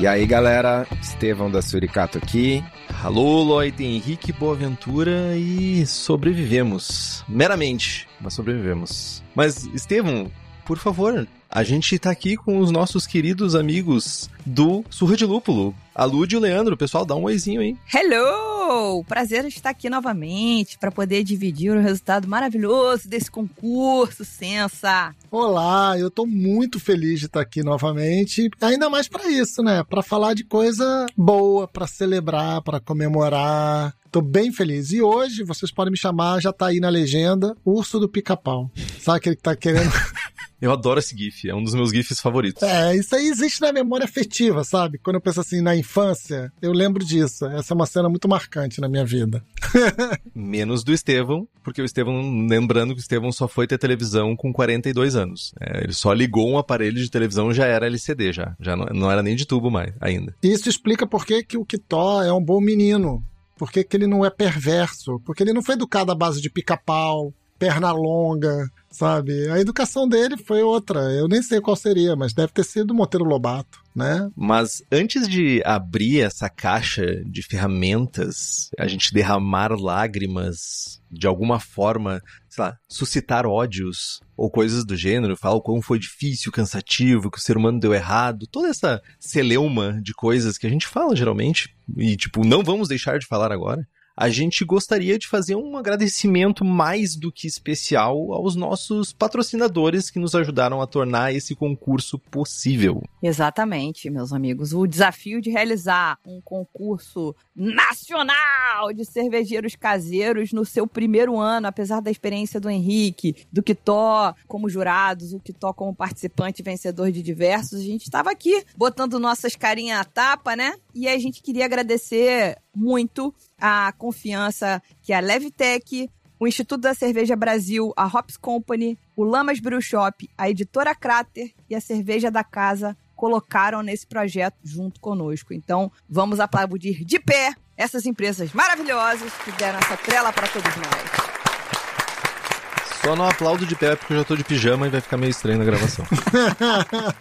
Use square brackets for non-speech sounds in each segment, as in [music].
E aí, galera, Estevão da Suricato aqui. Alô, Lloyd, Henrique Boaventura e sobrevivemos. Meramente, mas sobrevivemos. Mas, Estevão, por favor, a gente tá aqui com os nossos queridos amigos do Surra de Lúpulo. A Lud e o Leandro, pessoal, dá um oizinho aí. Hello! Prazer estar aqui novamente para poder dividir o resultado maravilhoso desse concurso, Sensa. Olá, eu tô muito feliz de estar aqui novamente, ainda mais para isso, né? Para falar de coisa boa, para celebrar, para comemorar. Tô bem feliz. E hoje, vocês podem me chamar, já tá aí na legenda, Urso do Pica-Pau. Sabe aquele que tá querendo Eu adoro esse GIF, é um dos meus GIFs favoritos. É, isso aí existe na memória afetiva, sabe? Quando eu penso assim na infância, eu lembro disso. Essa é uma cena muito marcante na minha vida. [laughs] Menos do Estevão, porque o Estevão, lembrando que o Estevão só foi ter televisão com 42 anos. É, ele só ligou um aparelho de televisão já era LCD já. Já não, não era nem de tubo mais ainda. Isso explica por que, que o Kitó é um bom menino. Por que, que ele não é perverso? Porque ele não foi educado à base de pica-pau, perna longa, sabe? A educação dele foi outra. Eu nem sei qual seria, mas deve ter sido Monteiro Lobato, né? Mas antes de abrir essa caixa de ferramentas, a gente derramar lágrimas, de alguma forma, sei lá, suscitar ódios ou coisas do gênero, falar o quão foi difícil, cansativo, que o ser humano deu errado, toda essa celeuma de coisas que a gente fala geralmente e tipo, não vamos deixar de falar agora a gente gostaria de fazer um agradecimento mais do que especial aos nossos patrocinadores que nos ajudaram a tornar esse concurso possível. Exatamente, meus amigos. O desafio de realizar um concurso nacional de cervejeiros caseiros no seu primeiro ano, apesar da experiência do Henrique, do Kitó como jurados, o Kitó como participante vencedor de diversos, a gente estava aqui botando nossas carinhas à tapa, né? E a gente queria agradecer muito a confiança que a Levtech, o Instituto da Cerveja Brasil, a Hops Company, o Lamas Brew Shop, a editora Crater e a Cerveja da Casa colocaram nesse projeto junto conosco. Então, vamos aplaudir de pé essas empresas maravilhosas que deram essa trela para todos nós. Só não aplaudo de pé porque eu já tô de pijama e vai ficar meio estranho na gravação.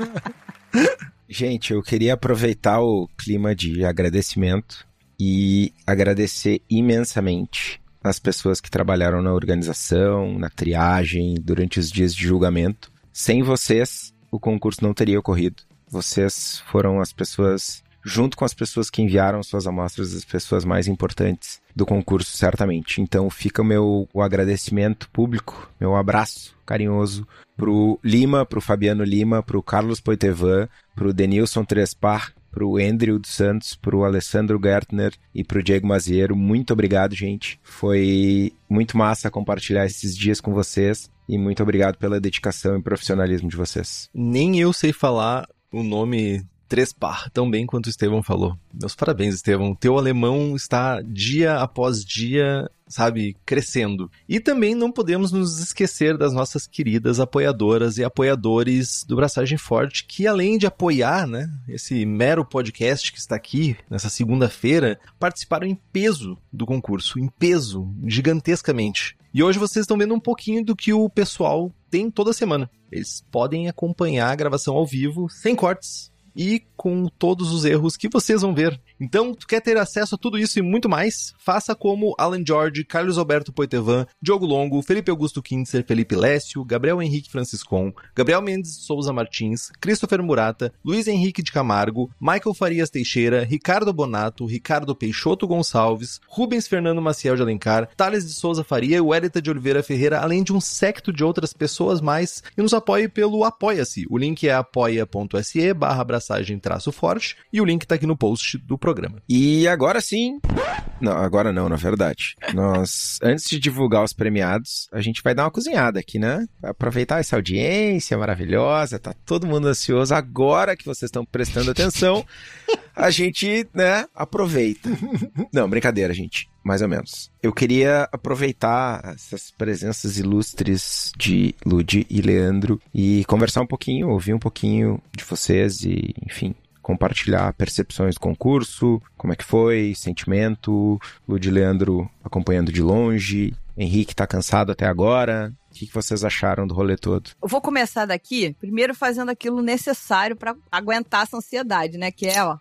[laughs] Gente, eu queria aproveitar o clima de agradecimento e agradecer imensamente as pessoas que trabalharam na organização, na triagem, durante os dias de julgamento. Sem vocês, o concurso não teria ocorrido. Vocês foram as pessoas, junto com as pessoas que enviaram suas amostras, as pessoas mais importantes do concurso, certamente. Então fica o meu o agradecimento público, meu abraço carinhoso pro Lima, pro Fabiano Lima, pro Carlos Poitevin, pro Denilson Trespar, pro Andrew dos Santos, pro Alessandro Gertner e pro Diego Maziero. Muito obrigado, gente. Foi muito massa compartilhar esses dias com vocês e muito obrigado pela dedicação e profissionalismo de vocês. Nem eu sei falar o nome Trespar tão bem quanto o Estevão falou. Meus parabéns, Estevão. Teu alemão está dia após dia, sabe, crescendo. E também não podemos nos esquecer das nossas queridas apoiadoras e apoiadores do Braçagem Forte, que além de apoiar, né, esse mero podcast que está aqui nessa segunda-feira, participaram em peso do concurso, em peso, gigantescamente. E hoje vocês estão vendo um pouquinho do que o pessoal tem toda semana. Eles podem acompanhar a gravação ao vivo, sem cortes, e com todos os erros que vocês vão ver. Então, tu quer ter acesso a tudo isso e muito mais? Faça como Alan George, Carlos Alberto Poitevin, Diogo Longo, Felipe Augusto Kintzer, Felipe Lécio, Gabriel Henrique Franciscon, Gabriel Mendes Souza Martins, Christopher Murata, Luiz Henrique de Camargo, Michael Farias Teixeira, Ricardo Bonato, Ricardo Peixoto Gonçalves, Rubens Fernando Maciel de Alencar, Thales de Souza Faria e Wellington de Oliveira Ferreira, além de um secto de outras pessoas mais, e nos apoie pelo Apoia-se. O link é apoia.se barra abraçagem traço forte e o link tá aqui no post do programa. E agora sim. Não, agora não, na verdade. Nós, [laughs] antes de divulgar os premiados, a gente vai dar uma cozinhada aqui, né? Aproveitar essa audiência maravilhosa, tá todo mundo ansioso. Agora que vocês estão prestando atenção, [laughs] a gente, né, aproveita. Não, brincadeira, gente. Mais ou menos. Eu queria aproveitar essas presenças ilustres de Ludi e Leandro e conversar um pouquinho, ouvir um pouquinho de vocês e, enfim, compartilhar percepções do concurso, como é que foi, sentimento, Ludi Leandro acompanhando de longe, Henrique tá cansado até agora. O que, que vocês acharam do rolê todo? Eu vou começar daqui, primeiro fazendo aquilo necessário para aguentar essa ansiedade, né? Que é, ó.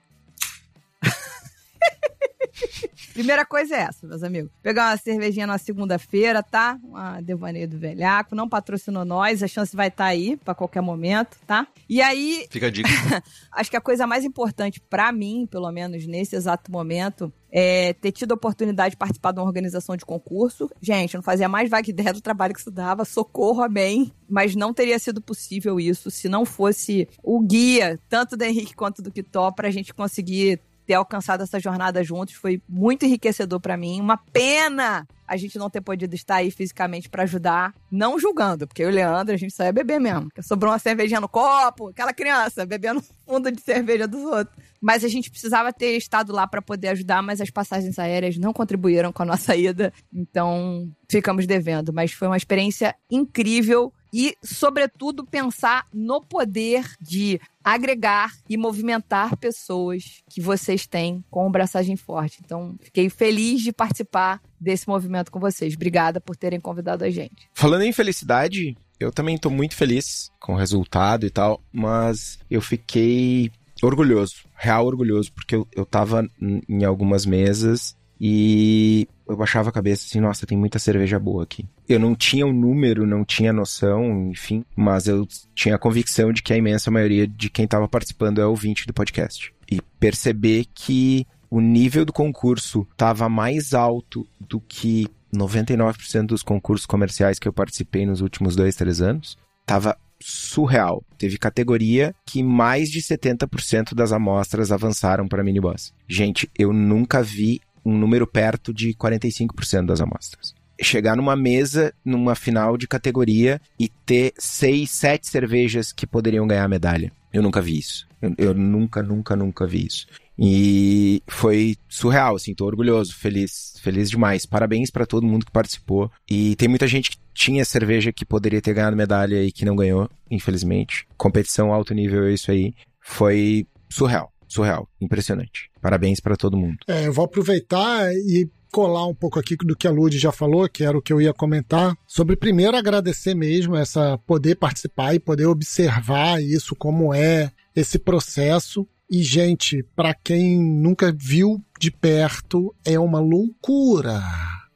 Primeira coisa é essa, meus amigos. Pegar uma cervejinha na segunda-feira, tá? Uma devaneio do velhaco. Não patrocinou nós, a chance vai estar tá aí para qualquer momento, tá? E aí. Fica a dica. [laughs] acho que a coisa mais importante para mim, pelo menos nesse exato momento, é, ter tido a oportunidade de participar de uma organização de concurso. Gente, eu não fazia mais vaga ideia do trabalho que estudava, socorro a bem, mas não teria sido possível isso se não fosse o guia, tanto do Henrique quanto do Kitó, para a gente conseguir ter alcançado essa jornada juntos foi muito enriquecedor para mim. Uma pena a gente não ter podido estar aí fisicamente para ajudar, não julgando, porque eu e o Leandro, a gente só ia beber mesmo. Sobrou uma cervejinha no copo, aquela criança bebendo fundo de cerveja dos outros. Mas a gente precisava ter estado lá para poder ajudar, mas as passagens aéreas não contribuíram com a nossa [laughs] ida, então ficamos devendo. Mas foi uma experiência incrível e, sobretudo, pensar no poder de agregar e movimentar pessoas que vocês têm com o Braçagem Forte. Então, fiquei feliz de participar desse movimento com vocês. Obrigada por terem convidado a gente. Falando em felicidade, eu também estou muito feliz com o resultado e tal, mas eu fiquei orgulhoso, real orgulhoso, porque eu, eu tava em algumas mesas e eu baixava a cabeça assim, nossa, tem muita cerveja boa aqui. Eu não tinha o um número, não tinha noção, enfim, mas eu tinha a convicção de que a imensa maioria de quem estava participando é ouvinte do podcast. E perceber que o nível do concurso estava mais alto do que 99% dos concursos comerciais que eu participei nos últimos dois, três anos, estava surreal. Teve categoria que mais de 70% das amostras avançaram para miniboss. Gente, eu nunca vi um número perto de 45% das amostras. Chegar numa mesa, numa final de categoria e ter seis, sete cervejas que poderiam ganhar medalha. Eu nunca vi isso. Eu, eu, nunca, nunca, nunca vi isso. E foi surreal, assim, tô orgulhoso, feliz, feliz demais. Parabéns para todo mundo que participou. E tem muita gente que tinha cerveja que poderia ter ganhado medalha e que não ganhou, infelizmente. Competição alto nível é isso aí. Foi surreal surreal, impressionante. Parabéns para todo mundo. É, eu vou aproveitar e colar um pouco aqui do que a Lud já falou, que era o que eu ia comentar, sobre primeiro agradecer mesmo essa poder participar e poder observar isso como é esse processo. E gente, para quem nunca viu de perto, é uma loucura.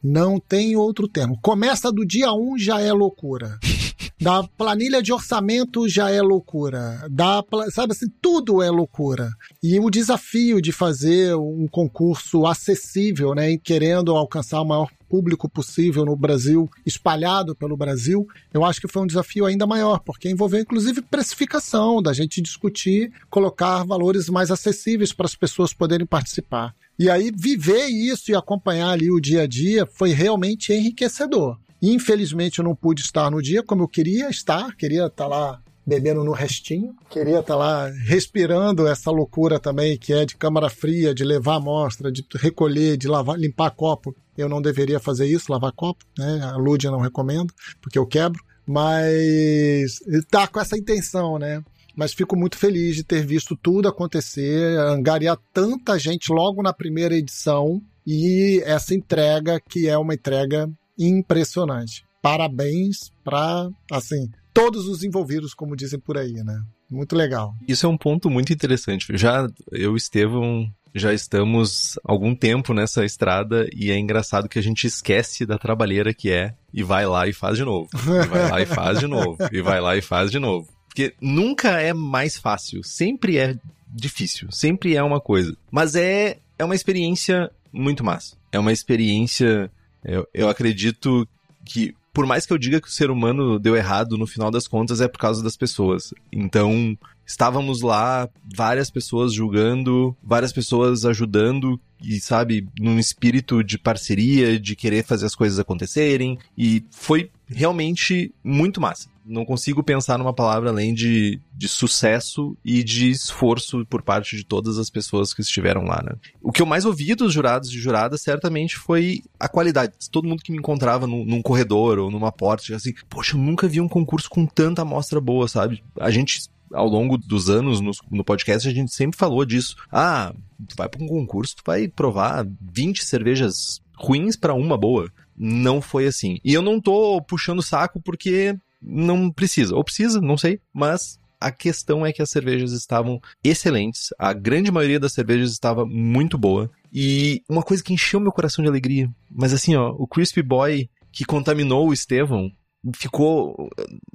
Não tem outro termo. Começa do dia 1 um, já é loucura. [laughs] Da planilha de orçamento já é loucura. Da, sabe assim, tudo é loucura. E o desafio de fazer um concurso acessível, né, querendo alcançar o maior público possível no Brasil, espalhado pelo Brasil, eu acho que foi um desafio ainda maior, porque envolveu inclusive precificação, da gente discutir, colocar valores mais acessíveis para as pessoas poderem participar. E aí viver isso e acompanhar ali o dia a dia foi realmente enriquecedor. Infelizmente eu não pude estar no dia como eu queria estar, queria estar lá bebendo no restinho, queria estar lá respirando essa loucura também que é de câmara fria, de levar amostra, de recolher, de lavar, limpar copo. Eu não deveria fazer isso, lavar copo, né? A Lúdia não recomenda, porque eu quebro, mas tá com essa intenção, né? Mas fico muito feliz de ter visto tudo acontecer, angariar tanta gente logo na primeira edição e essa entrega que é uma entrega impressionante. Parabéns para, assim, todos os envolvidos, como dizem por aí, né? Muito legal. Isso é um ponto muito interessante. Já eu e Estevão já estamos algum tempo nessa estrada e é engraçado que a gente esquece da trabalheira que é e vai lá e faz de novo. E vai lá e faz de novo. E vai lá e faz de novo. Porque nunca é mais fácil, sempre é difícil, sempre é uma coisa. Mas é, é uma experiência muito massa. É uma experiência, eu, eu acredito que por mais que eu diga que o ser humano deu errado, no final das contas é por causa das pessoas. Então, estávamos lá, várias pessoas julgando, várias pessoas ajudando e, sabe, num espírito de parceria, de querer fazer as coisas acontecerem. E foi realmente muito massa. Não consigo pensar numa palavra além de, de sucesso e de esforço por parte de todas as pessoas que estiveram lá, né? O que eu mais ouvi dos jurados e juradas certamente foi a qualidade. Todo mundo que me encontrava num, num corredor ou numa porta, assim, poxa, eu nunca vi um concurso com tanta amostra boa, sabe? A gente ao longo dos anos no, no, podcast a gente sempre falou disso. Ah, tu vai para um concurso, tu vai provar 20 cervejas ruins para uma boa. Não foi assim. E eu não tô puxando saco porque não precisa. Ou precisa, não sei, mas a questão é que as cervejas estavam excelentes, a grande maioria das cervejas estava muito boa. E uma coisa que encheu meu coração de alegria, mas assim, ó, o Crispy Boy que contaminou o Estevão ficou,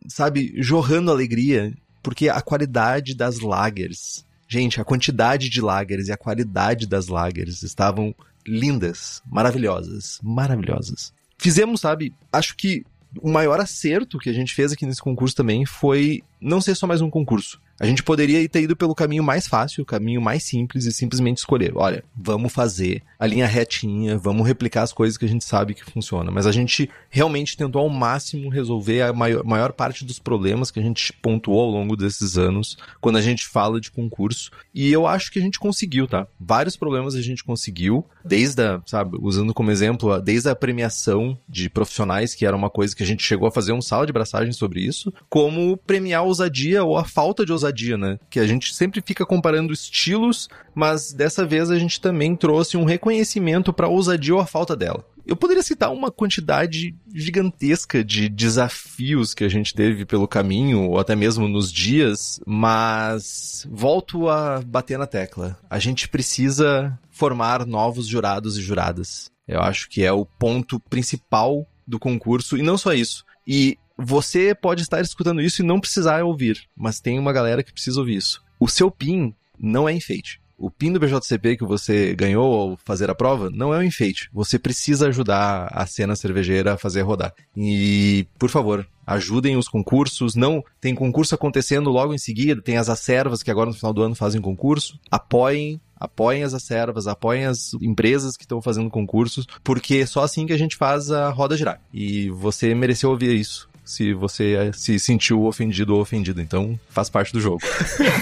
sabe, jorrando alegria porque a qualidade das lagers, gente, a quantidade de lagers e a qualidade das lagers estavam lindas, maravilhosas, maravilhosas. Fizemos, sabe, acho que o maior acerto que a gente fez aqui nesse concurso também foi não ser só mais um concurso. A gente poderia ter ido pelo caminho mais fácil, o caminho mais simples e simplesmente escolher, olha, vamos fazer a linha retinha, vamos replicar as coisas que a gente sabe que funciona. Mas a gente realmente tentou ao máximo resolver a maior, maior parte dos problemas que a gente pontuou ao longo desses anos quando a gente fala de concurso. E eu acho que a gente conseguiu, tá? Vários problemas a gente conseguiu, desde a, sabe, usando como exemplo, desde a premiação de profissionais, que era uma coisa que a gente chegou a fazer um sala de braçagem sobre isso, como premiar a ousadia ou a falta de ousadia ousadia, né? Que a gente sempre fica comparando estilos, mas dessa vez a gente também trouxe um reconhecimento para a ousadia ou a falta dela. Eu poderia citar uma quantidade gigantesca de desafios que a gente teve pelo caminho, ou até mesmo nos dias, mas volto a bater na tecla. A gente precisa formar novos jurados e juradas. Eu acho que é o ponto principal do concurso, e não só isso. E você pode estar escutando isso e não precisar ouvir, mas tem uma galera que precisa ouvir isso. O seu PIN não é enfeite. O PIN do BJCP que você ganhou ao fazer a prova não é um enfeite. Você precisa ajudar a cena cervejeira a fazer rodar. E, por favor, ajudem os concursos. Não tem concurso acontecendo logo em seguida, tem as acervas que agora no final do ano fazem concurso. Apoiem apoiem as acervas, apoiem as empresas que estão fazendo concursos, porque é só assim que a gente faz a roda girar. E você mereceu ouvir isso se você eh, se sentiu ofendido ou ofendido. Então, faz parte do jogo.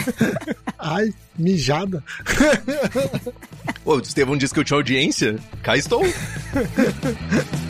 [laughs] Ai, mijada. [laughs] Ô, o Estevão disse que eu tinha audiência. Cá estou. [laughs]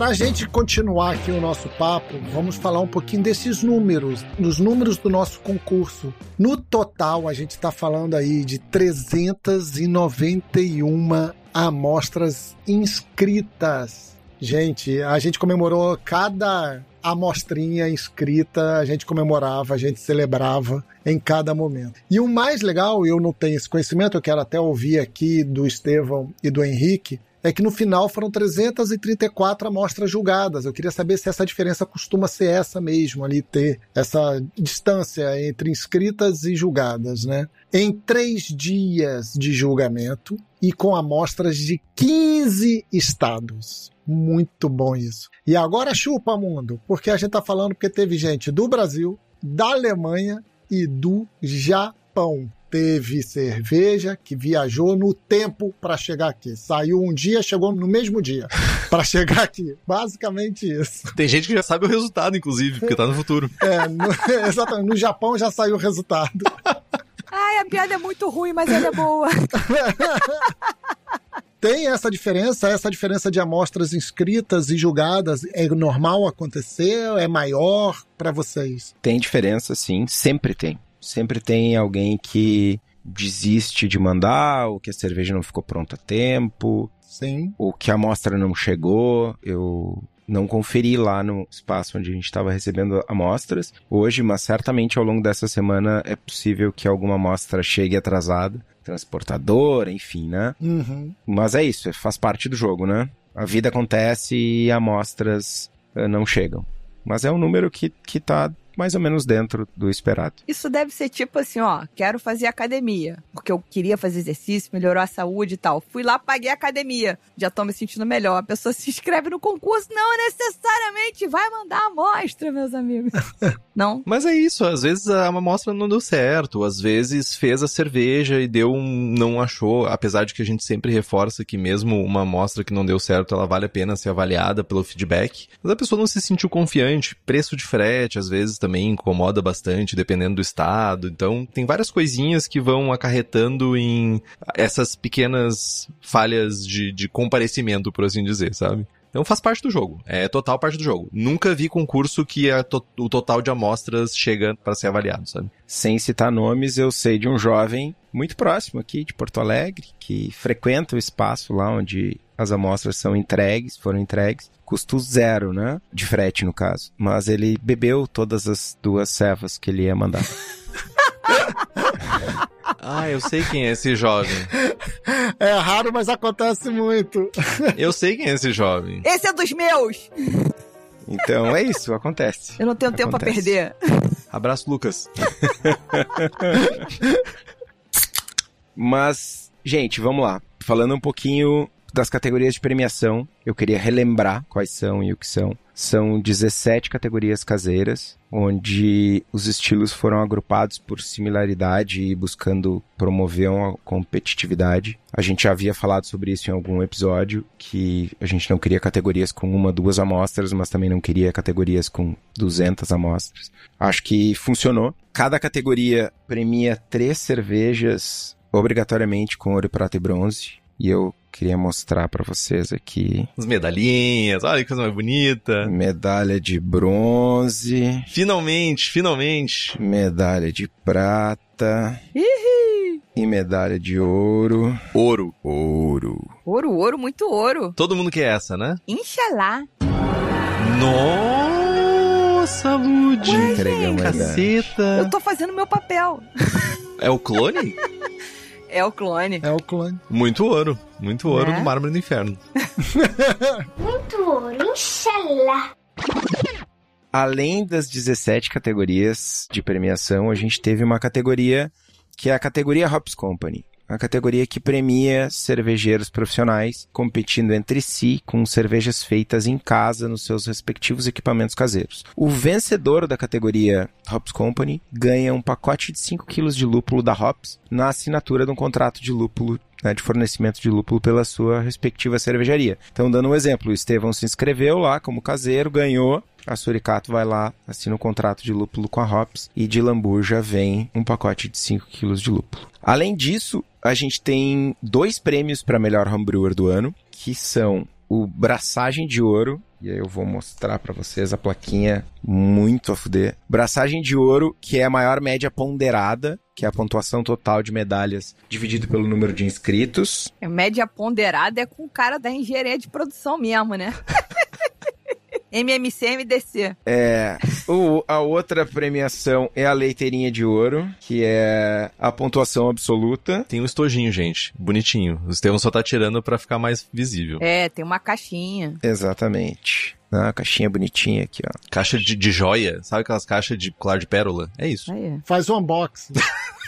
Para a gente continuar aqui o nosso papo, vamos falar um pouquinho desses números, dos números do nosso concurso. No total, a gente está falando aí de 391 amostras inscritas. Gente, a gente comemorou cada amostrinha inscrita, a gente comemorava, a gente celebrava em cada momento. E o mais legal, eu não tenho esse conhecimento, eu quero até ouvir aqui do Estevão e do Henrique, é que no final foram 334 amostras julgadas. Eu queria saber se essa diferença costuma ser essa mesmo, ali ter essa distância entre inscritas e julgadas, né? Em três dias de julgamento e com amostras de 15 estados. Muito bom isso. E agora chupa, mundo, porque a gente tá falando porque teve gente do Brasil, da Alemanha e do Japão teve cerveja que viajou no tempo para chegar aqui. Saiu um dia, chegou no mesmo dia [laughs] para chegar aqui. Basicamente isso. Tem gente que já sabe o resultado, inclusive, porque tá no futuro. [laughs] É, no, [laughs] exatamente. No Japão já saiu o resultado. Ai, a piada é muito ruim, mas ela é boa. Tem essa diferença, essa diferença de amostras inscritas e julgadas é normal acontecer? É maior para vocês? Tem diferença, sim, sempre tem. Sempre tem alguém que desiste de mandar, ou que a cerveja não ficou pronta a tempo. Sim. O que a amostra não chegou, eu não conferi lá no espaço onde a gente estava recebendo amostras hoje, mas certamente ao longo dessa semana é possível que alguma amostra chegue atrasada, transportador, enfim, né? Uhum. Mas é isso, faz parte do jogo, né? A vida acontece e amostras eh, não chegam. Mas é um número que, que tá mais ou menos dentro do esperado. Isso deve ser tipo assim, ó, quero fazer academia, porque eu queria fazer exercício, melhorar a saúde e tal. Fui lá, paguei a academia, já tô me sentindo melhor. A pessoa se inscreve no concurso, não necessariamente vai mandar a amostra, meus amigos. [laughs] não? Mas é isso, às vezes a amostra não deu certo, às vezes fez a cerveja e deu um. não achou, apesar de que a gente sempre reforça que mesmo uma amostra que não deu certo, ela vale a pena ser avaliada pelo feedback. Mas a pessoa não se sentiu confiante, preço de frete às vezes também incomoda bastante, dependendo do estado. Então, tem várias coisinhas que vão acarretando em essas pequenas falhas de, de comparecimento, por assim dizer, sabe? Então faz parte do jogo. É total parte do jogo. Nunca vi concurso que to o total de amostras chega para ser avaliado, sabe? Sem citar nomes, eu sei de um jovem muito próximo aqui de Porto Alegre que frequenta o espaço lá onde as amostras são entregues, foram entregues. Custo zero, né? De frete, no caso. Mas ele bebeu todas as duas cevas que ele ia mandar. [laughs] Ah, eu sei quem é esse jovem. É raro, mas acontece muito. [laughs] Eu sei quem é esse jovem. Esse é dos meus! Então é isso, acontece. Eu não tenho tempo pra Acontece. perder. Abraço, Lucas. [laughs] Mas, gente, vamos lá. Falando um pouquinho das categorias de premiação, eu queria relembrar quais são e o que são. São 17 categorias caseiras, onde os estilos foram agrupados por similaridade e buscando promover uma competitividade. A gente já havia falado sobre isso em algum episódio, que a gente não queria categorias com uma, duas amostras, mas também não queria categorias com 200 amostras. Acho que funcionou. Cada categoria premia três cervejas obrigatoriamente com ouro, prata e bronze. E eu queria mostrar para vocês aqui As medalhinhas, olha que coisa mais bonita. medalha de bronze, Finalmente, finalmente. medalha de prata e medalha de ouro. Ouro. Ouro. Ouro, ouro, muito ouro. Todo mundo quer essa, né? Inxalá. Nossa, Lud. Entregamos a medalha. Caceta. Eu tô fazendo meu papel. É o clone? [laughs] É o clone. É o clone. Muito ouro. Muito ouro Né? no mármore do inferno. [laughs] Muito ouro, inshallah. Além das 17 categorias de premiação, a gente teve uma categoria que é a categoria Hops Company. A categoria que premia cervejeiros profissionais competindo entre si com cervejas feitas em casa nos seus respectivos equipamentos caseiros. O vencedor da categoria Hops Company ganha um pacote de 5 kg de lúpulo da Hops na assinatura de um contrato de lúpulo né, de fornecimento de lúpulo pela sua respectiva cervejaria. Então, dando um exemplo, o Estevão se inscreveu lá como caseiro, ganhou. A Suricato vai lá, assina um contrato de lúpulo com a Hops e de Lamburja vem um pacote de 5 kg de lúpulo. Além disso, a gente tem dois prêmios para melhor homebrewer do ano, que são o Braçagem de Ouro, e aí eu vou mostrar para vocês a plaquinha muito a fuder. Braçagem de Ouro, que é a maior média ponderada, que é a pontuação total de medalhas dividido pelo número de inscritos. A média ponderada é com o cara da engenharia de produção mesmo, né? [laughs] MMC, MDC. É, o, a outra premiação é a Leiteirinha de Ouro, que é a pontuação absoluta. Tem um estojinho, gente. Bonitinho. O Estevão só tá tirando pra ficar mais visível. É, tem uma caixinha. Exatamente. Ah, caixinha bonitinha aqui, ó. Caixa de, de joia. Sabe aquelas caixas de colar de pérola? É isso. Aí. Faz o unboxing. [laughs]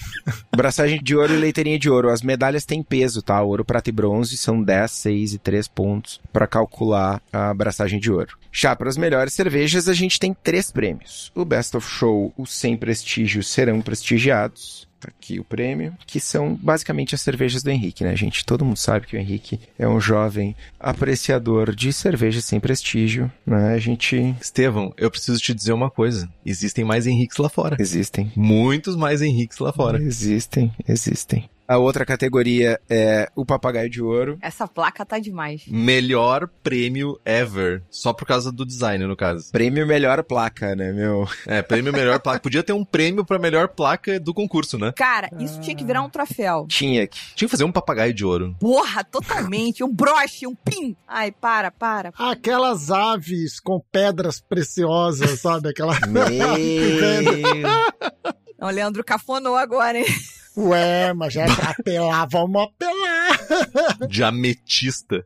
Braçagem de ouro e leiteirinha de ouro. As medalhas têm peso, tá? Ouro, prata e bronze são 10, 6 e 3 pontos para calcular a braçagem de ouro. Já para as melhores cervejas, a gente tem três prêmios. O Best of Show, os sem prestígio serão prestigiados. Tá aqui o prêmio, que são basicamente as cervejas do Henrique, né, gente? Todo mundo sabe que o Henrique é um jovem apreciador de cervejas sem prestígio, né? A gente Estevão, eu preciso te dizer uma coisa. Existem mais Henriques lá fora. existem, Muitos mais Henriques lá fora. Existem, existem. A outra categoria é o papagaio de ouro. Essa placa tá demais. Melhor prêmio ever. Só por causa do design, no caso. Prêmio melhor placa, né, meu? É, prêmio melhor placa. Podia ter um prêmio pra melhor placa do concurso, né? Cara, isso tinha que virar um troféu. Tinha que. Tinha que fazer um papagaio de ouro. Porra, totalmente. Um broche, um pin. Ai, para, para. Aquelas aves com pedras preciosas, sabe? Aquela. Meu... [laughs] O Leandro cafonou agora, hein? Ué, mas já [laughs] é pra apelar, vamos apelar. De ametista.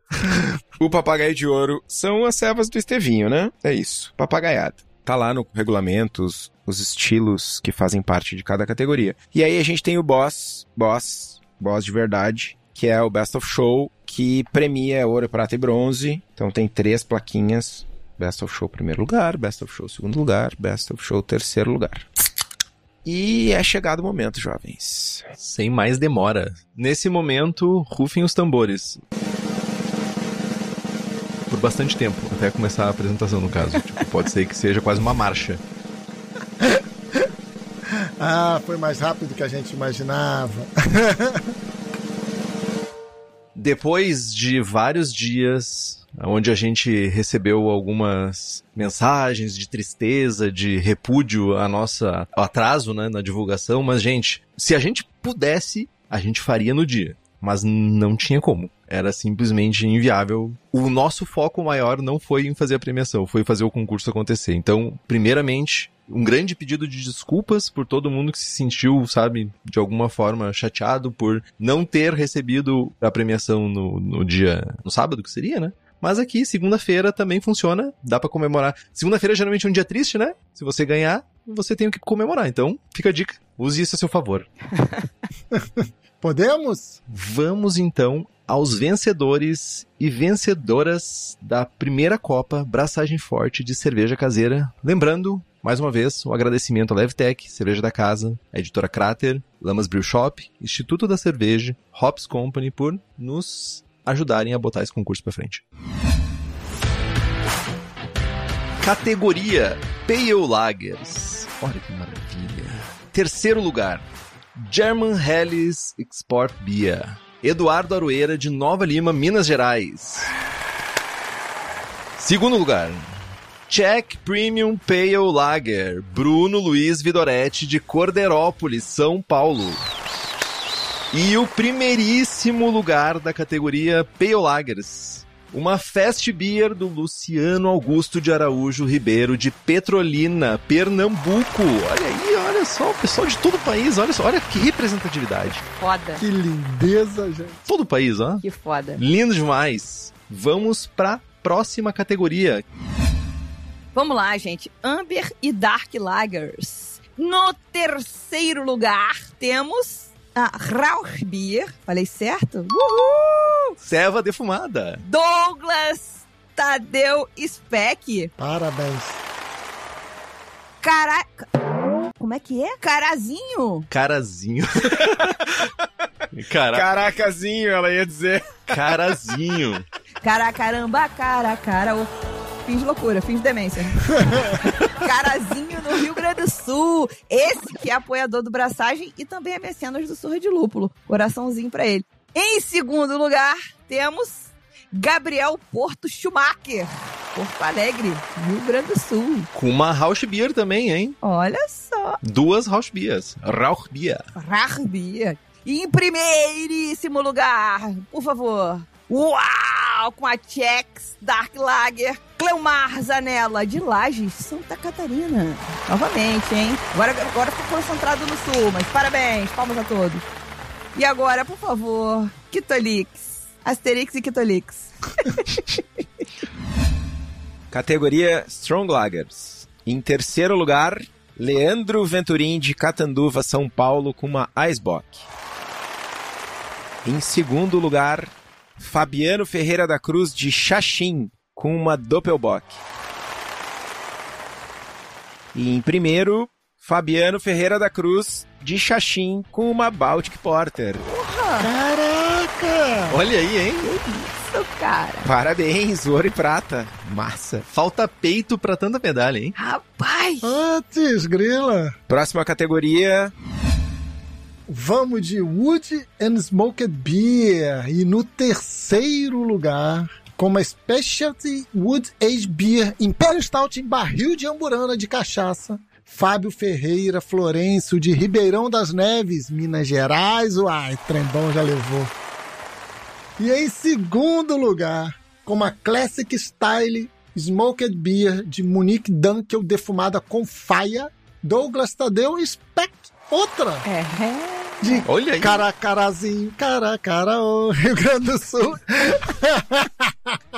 o papagaio de ouro são as servas do Estevinho, né? É isso. Papagaiada. Tá lá no regulamento os, os estilos que fazem parte de cada categoria. E aí a gente tem o boss, boss, boss de verdade, que é o Best of Show, que premia ouro, prata e bronze. Então tem três plaquinhas. Best of Show primeiro lugar, Best of Show segundo lugar, Best of Show terceiro lugar. E é chegado o momento, jovens. Sem mais demora. Nesse momento, rufem os tambores. Por bastante tempo, até começar a apresentação, no caso. Tipo, pode ser que seja quase uma marcha. [laughs] ah, foi mais rápido do que a gente imaginava. [laughs] Depois de vários dias onde a gente recebeu algumas mensagens de tristeza, de repúdio a nossa atraso né, na divulgação, mas gente, se a gente pudesse, a gente faria no dia, mas não tinha como. Era simplesmente inviável. O nosso foco maior não foi em fazer a premiação, foi fazer o concurso acontecer. Então, primeiramente, um grande pedido de desculpas por todo mundo que se sentiu, sabe, de alguma forma chateado por não ter recebido a premiação no, no dia, no sábado, que seria, né? Mas aqui, segunda-feira também funciona, dá para comemorar. Segunda-feira é geralmente um dia triste, né? Se você ganhar, você tem o que comemorar. Então, fica a dica, use isso a seu favor. [laughs] Podemos? Vamos então aos vencedores e vencedoras da primeira Copa Braçagem Forte de Cerveja Caseira. Lembrando, mais uma vez, o agradecimento à Levtech, Cerveja da Casa, a editora Crater, Lamas Brew Shop, Instituto da Cerveja, Hops Company por nos ajudarem a botar esse concurso para frente. Categoria Pale Lagers. Olha que maravilha. Terceiro lugar, German Helles Export Beer. Eduardo Aroeira, de Nova Lima, Minas Gerais. Segundo lugar, Czech Premium Pale Lager, Bruno Luiz Vidoretti, de Corderópolis, São Paulo. E o primeiríssimo lugar da categoria Pale Lagers, uma Fast Beer do Luciano Augusto de Araújo Ribeiro, de Petrolina, Pernambuco. Olha aí, olha só, o pessoal de todo o país, olha só, olha que representatividade. Foda. Que lindeza, gente. Todo o país, ó. Que foda. Lindo demais. Vamos pra próxima categoria. Vamos lá, gente. Amber e Dark Lagers. No terceiro lugar, temos a Rauchbier. Falei certo? Uhul! Serva defumada. Douglas Tadeu Speck. Parabéns. Caraca. Como é que é? Carazinho. Carazinho. [laughs] Cara... Caracazinho, ela ia dizer. Carazinho. Cara, caramba, cara, cara. ô. Fins de loucura, fins de demência. [laughs] Carazinho no Rio Grande do Sul. Esse que é apoiador do Braçagem e também é mecenas do Surra de Lúpulo. Coraçãozinho pra ele. Em segundo lugar, temos Gabriel Porto Schumacher. Porto Alegre, Rio Grande do Sul. Com uma Rausch Beer também, hein? Olha só. Duas Rausch Beers. Rauch Beer. Rarbia. E em primeiríssimo lugar, por favor. Uau! Com a Chex Dark Lager, Cleomar Zanella, de Lages, Santa Catarina. Novamente, hein? Agora, agora ficou concentrado no sul, mas parabéns, palmas a todos. E agora, por favor, Kitolix. Asterix e Kitolix. [laughs] Categoria Strong Lagers. Em terceiro lugar, Leandro Venturim de Catanduva, São Paulo, com uma Icebox. Em segundo lugar, Fabiano Ferreira da Cruz de Xaxim, com uma Doppelbock. E em primeiro, Fabiano Ferreira da Cruz de Xaxim, com uma Baltic Porter. Caraca! Olha aí, hein? Isso, cara. Parabéns, ouro e prata. Massa. Falta peito pra tanta medalha, hein? Rapaz! Antes, grila. Próxima categoria. Vamos de Wood and Smoked Beer. E no terceiro lugar, com uma Specialty Wood Age Beer Imperial Stout em barril de amburana de cachaça. Fábio Ferreira Florencio, de Ribeirão das Neves, Minas Gerais. Uai, trembão já levou. E em segundo lugar, com uma Classic Style Smoked Beer de Monique Dunkel defumada com faia, Douglas Tadeu Speck. Outra É. de Olha aí. Caracarazinho, Caracará, Rio Grande do Sul.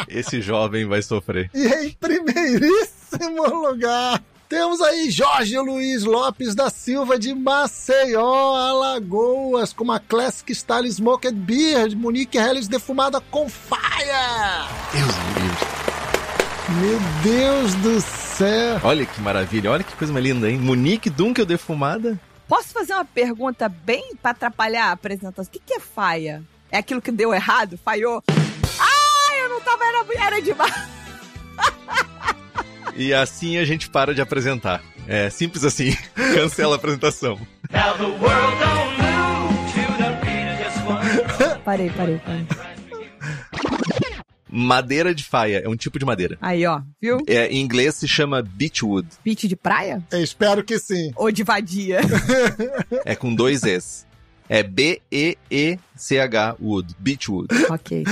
Esse jovem vai sofrer. E em primeiríssimo lugar, temos aí Jorge Luiz Lopes da Silva de Maceió, Alagoas, com uma Classic Style Smoked Beer de Monique Helles defumada com faia. Deus me livre. Meu Deus do céu. Olha que maravilha, olha que coisa mais linda, hein? Monique Dunkel defumada. Posso fazer uma pergunta bem pra atrapalhar a apresentação? O que, que é faia? É aquilo que deu errado? Falhou? Ah, eu não tava na era demais. E assim a gente para de apresentar. É simples assim. [laughs] Cancela a apresentação. Parei, parei, parei. Madeira de faia é um tipo de madeira. Aí, ó, viu? É, em inglês se chama beechwood. Beat de praia? Eu espero que sim. Ou de vadia? É com dois Es. É B-E-E-C-H wood. Beechwood. ok.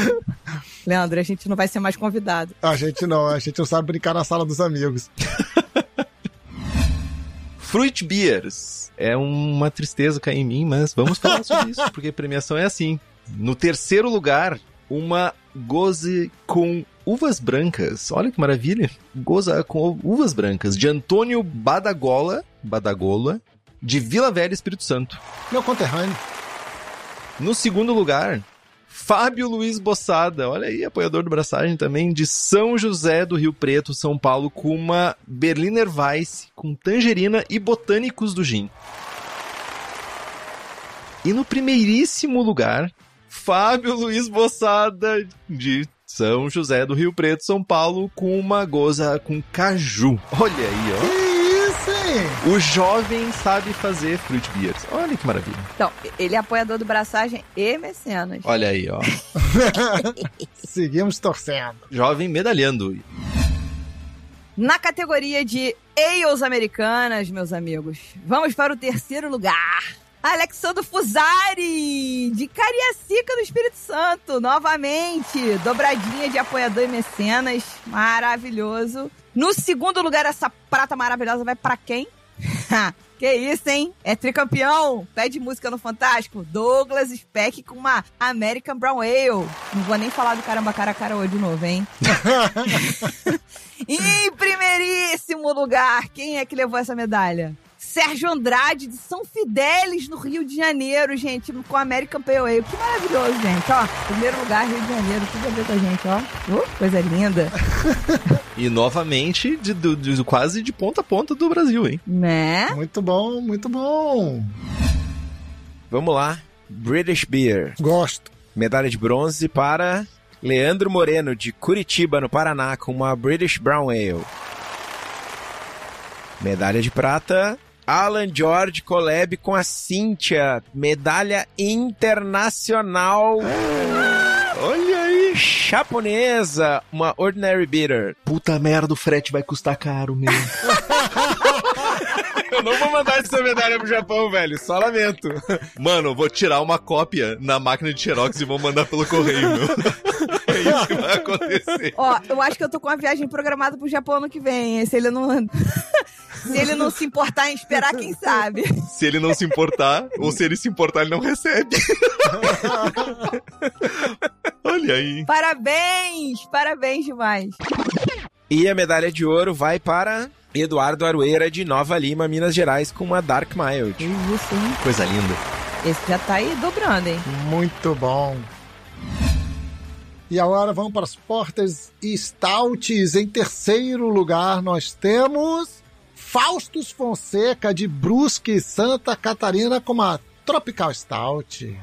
Leandro, a gente não vai ser mais convidado. A gente não, a gente não sabe brincar na sala dos amigos. Fruit Beers. É uma tristeza cair em mim, mas vamos falar sobre isso, porque premiação é assim. No terceiro lugar, uma goze com uvas brancas. Olha que maravilha. Goza com uvas brancas. De Antônio Badagola, Badagola, de Vila Velha, Espírito Santo. Meu conterrâneo. No segundo lugar, Fábio Luiz Bossada, olha aí, apoiador do Braçagem também, de São José do Rio Preto, São Paulo, com uma Berliner Weiss, com tangerina e botânicos do gin. E no primeiríssimo lugar, Fábio Luiz Bossada, de São José do Rio Preto, São Paulo, com uma goza com caju. Olha aí, ó. Que isso, hein? O jovem sabe fazer fruit beers. Olha que maravilha. Então, ele é apoiador do Braçagem e Mecenas. Olha aí, ó. [laughs] Seguimos torcendo. Jovem medalhando. Na categoria de Ales Americanas, meus amigos, vamos para o terceiro lugar. Alexandre Fusari, de Cariacica, no Espírito Santo, novamente. Dobradinha de apoiador e mecenas. Maravilhoso. No segundo lugar, essa prata maravilhosa vai para quem? [laughs] que isso, hein? É tricampeão. Pede música no Fantástico. Douglas Speck com uma American Brown Ale. Não vou nem falar do caramba cara a cara hoje de novo, hein? [laughs] [laughs] em primeiríssimo lugar, quem é que levou essa medalha? Sérgio Andrade, de São Fidélis, no Rio de Janeiro, gente, com a American Pale Ale. Que maravilhoso, gente, ó. Primeiro lugar, Rio de Janeiro, tudo a ver com a gente, ó. Uh, coisa linda. [laughs] E novamente, de, do- de- quase de ponta a ponta do Brasil, hein? Né? Muito bom, muito bom. Vamos lá. British Beer. Gosto. Medalha de bronze para Leandro Moreno, de Curitiba, no Paraná, com uma British Brown Ale. Medalha de prata, Alan George Collab com a Cíntia. Medalha internacional Olha aí! japonesa, uma Ordinary Bitter. Puta merda, o frete vai custar caro, meu. [laughs] Eu não vou mandar essa medalha pro Japão, velho. Só lamento. Mano, eu vou tirar uma cópia na máquina de xerox e vou mandar pelo correio, meu. [laughs] É isso que vai acontecer. Ó, eu acho que eu tô com uma viagem programada pro Japão ano que vem. Se ele não. [laughs] se ele não se importar em esperar, quem sabe? Se ele não se importar, ou se ele se importar, ele não recebe. [laughs] Olha aí. Parabéns! Parabéns demais. E a medalha de ouro vai para Eduardo Arueira, de Nova Lima, Minas Gerais, com uma Dark Mild. Que isso, hein? Coisa linda. Esse já tá aí dobrando, hein? Muito bom. E agora vamos para os Porters e Stouts. Em terceiro lugar, nós temos Faustus Fonseca, de Brusque, Santa Catarina, com uma Tropical Stout.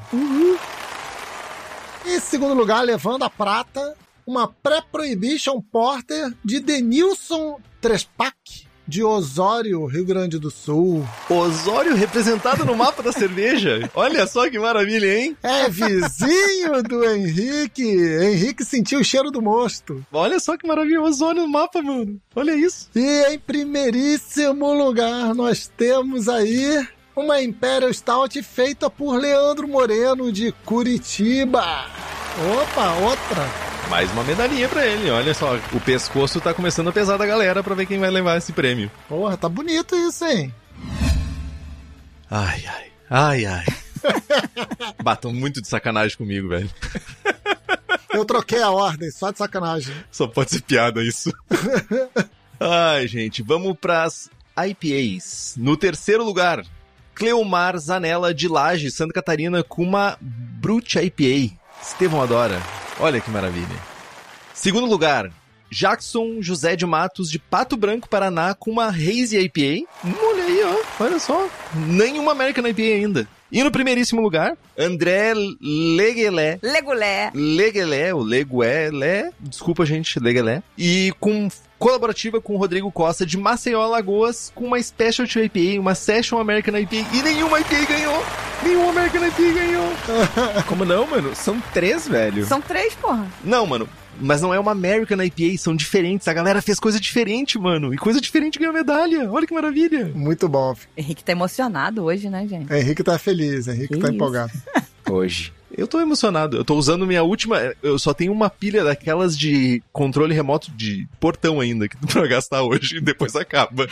Em segundo lugar, levando a prata, uma Pré-Prohibition Porter de Denilson Trespac, de Osório, Rio Grande do Sul. Osório representado no mapa da [laughs] cerveja. Olha só que maravilha, hein? É vizinho do Henrique. Henrique sentiu o cheiro do mosto. Olha só que maravilha, Osório no mapa, mano. Olha isso. E em primeiríssimo lugar, nós temos aí uma Imperial Stout feita por Leandro Moreno de Curitiba. Opa, outra. Mais uma medalhinha pra ele, olha só. O pescoço tá começando a pesar da galera pra ver quem vai levar esse prêmio. Porra, tá bonito isso, hein? Ai, ai. Ai, ai. [laughs] Batam muito de sacanagem comigo, velho. [laughs] Eu troquei a ordem, só de sacanagem. Só pode ser piada isso. [laughs] Ai, gente, vamos pras IPAs. No terceiro lugar, Cleomar Zanella de Laje, Santa Catarina, com uma Brute IPA. Estevão adora. Olha que maravilha. Segundo lugar, Jackson José de Matos de Pato Branco, Paraná, com uma Hazy IPA. Olha aí, ó. Olha só. Nenhuma American IPA ainda. E no primeiríssimo lugar, André Leguelé. Legulé. Leguelé, o Leguelé. Desculpa, gente, Leguelé. E com colaborativa com o Rodrigo Costa de Maceió, Alagoas, com uma Specialty IPA, uma Session American IPA. E nenhuma IPA ganhou. Nenhuma American IPA ganhou. [laughs] Como não, mano? São três, velho. São três, porra. Não, mano. Mas não é uma American IPA, são diferentes. A galera fez coisa diferente, mano. E coisa diferente ganhou medalha. Olha que maravilha. Muito bom. Henrique tá emocionado hoje, né, gente? Henrique tá feliz, Henrique Que tá isso. empolgado. [laughs] Hoje. Eu tô emocionado. Eu tô usando minha última. Eu só tenho uma pilha daquelas de controle remoto de portão ainda, que pra gastar hoje e [laughs] depois acaba.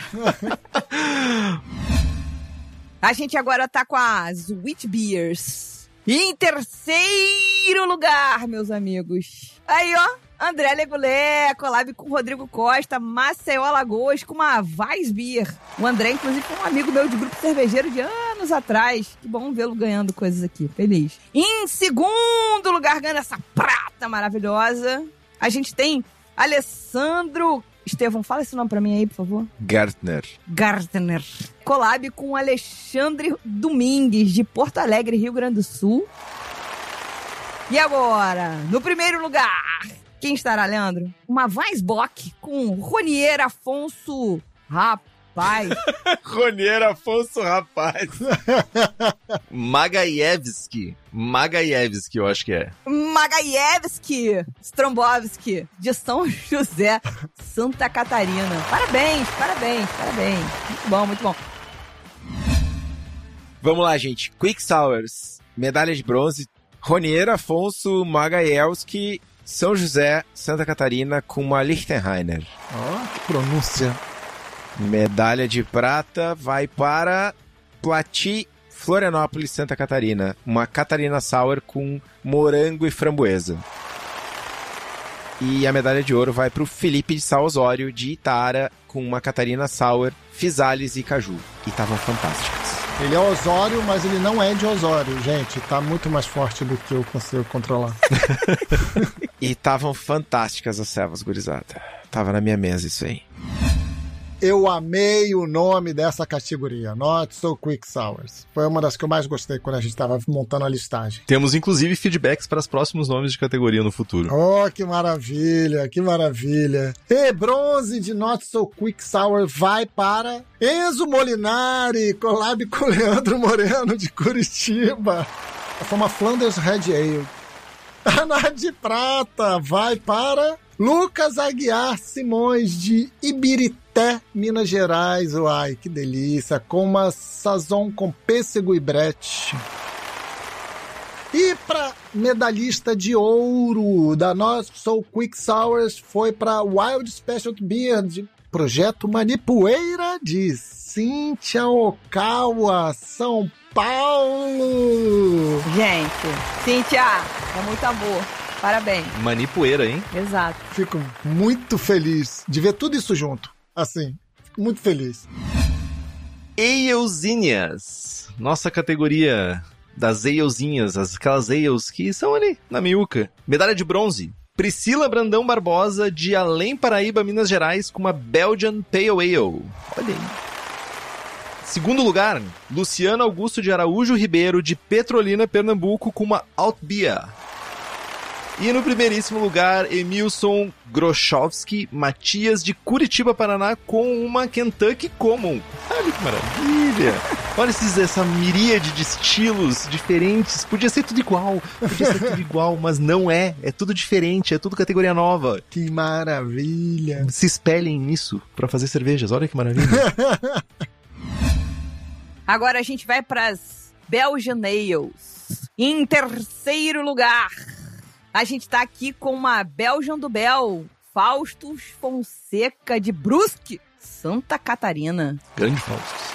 A gente agora tá com as Wheat Beers. E em terceiro lugar, meus amigos. Aí, ó. André Legulé, collab com Rodrigo Costa, Maceió Alagoas, com uma Weissbier. O André, inclusive, foi um amigo meu de grupo cervejeiro de anos atrás. Que bom vê-lo ganhando coisas aqui. Feliz. Em segundo lugar, ganhando essa prata maravilhosa, a gente tem Alessandro... Estevão, fala esse nome pra mim aí, por favor. Gartner. Gartner. Collab com Alexandre Domingues, de Porto Alegre, Rio Grande do Sul. E agora, no primeiro lugar, quem estará, Leandro? Uma Weissbock com Ronier Afonso. Rapaz, [laughs] Ronier Afonso, rapaz. [laughs] Magaievski. Magaievski, eu acho que é. Magaievski Strombovski, de São José, Santa Catarina. Parabéns, parabéns, parabéns. Muito bom, muito bom. Vamos lá, gente. Quick Sours. Medalha de bronze. Ronier Afonso Magaelski, São José, Santa Catarina, com uma Lichtenheiner. Ó, que pronúncia. Medalha de prata vai para Plati, Florianópolis, Santa Catarina. Uma Catarina Sour com morango e framboesa. E a medalha de ouro vai para o Felipe de Sá Osório, de Itara, com uma Catarina Sour, Fisales e Caju. E estavam fantásticas. Ele é Osório, mas ele não é de Osório, gente. Tá muito mais forte do que eu consigo controlar. [laughs] E estavam fantásticas as cevas, gurizada. Tava na minha mesa isso aí. Eu amei o nome dessa categoria, Not So Quick Sours. Foi uma das que eu mais gostei quando a gente tava montando a listagem. Temos inclusive feedbacks para os próximos nomes de categoria no futuro. Oh, que maravilha, que maravilha. E bronze de Not So Quick Sour vai para Enzo Molinari, collab com Leandro Moreno de Curitiba. Foi uma Flanders Red Ale. [laughs] A de prata vai para Lucas Aguiar Simões de Ibirité, Minas Gerais. Uai, que delícia. Com uma sazon com pêssego e brete. E para medalhista de ouro da Not So Quick Sours foi para Wild Special Beer de Projeto Manipoeira de Cíntia Okawa, São Paulo. Gente, Cíntia, é muito amor. Parabéns. Manipoeira, hein? Exato. Fico muito feliz de ver tudo isso junto. Assim, muito feliz. Eilzinhas. Nossa categoria das Eilzinhas, as- aquelas Eils que são ali na miúca. Medalha de bronze. Priscila Brandão Barbosa, de Além Paraíba, Minas Gerais, com uma Belgian Pale Ale. Olha aí. Segundo lugar, Luciano Augusto de Araújo Ribeiro, de Petrolina, Pernambuco, com uma Altbia. E no primeiríssimo lugar, Emilson Grochowski Matias de Curitiba, Paraná, com uma Kentucky Common. Olha que maravilha! Olha esses, essa miríade de estilos diferentes. Podia ser tudo igual, podia ser tudo igual, mas não é. É tudo diferente, é tudo categoria nova. Que maravilha. Se espelhem nisso para fazer cervejas. Olha que maravilha. [laughs] Agora a gente vai pras Belgian Nails. Em terceiro lugar, a gente tá aqui com uma Belgian do Bel, Faustus Fonseca de Brusque, Santa Catarina. Grande Faustus.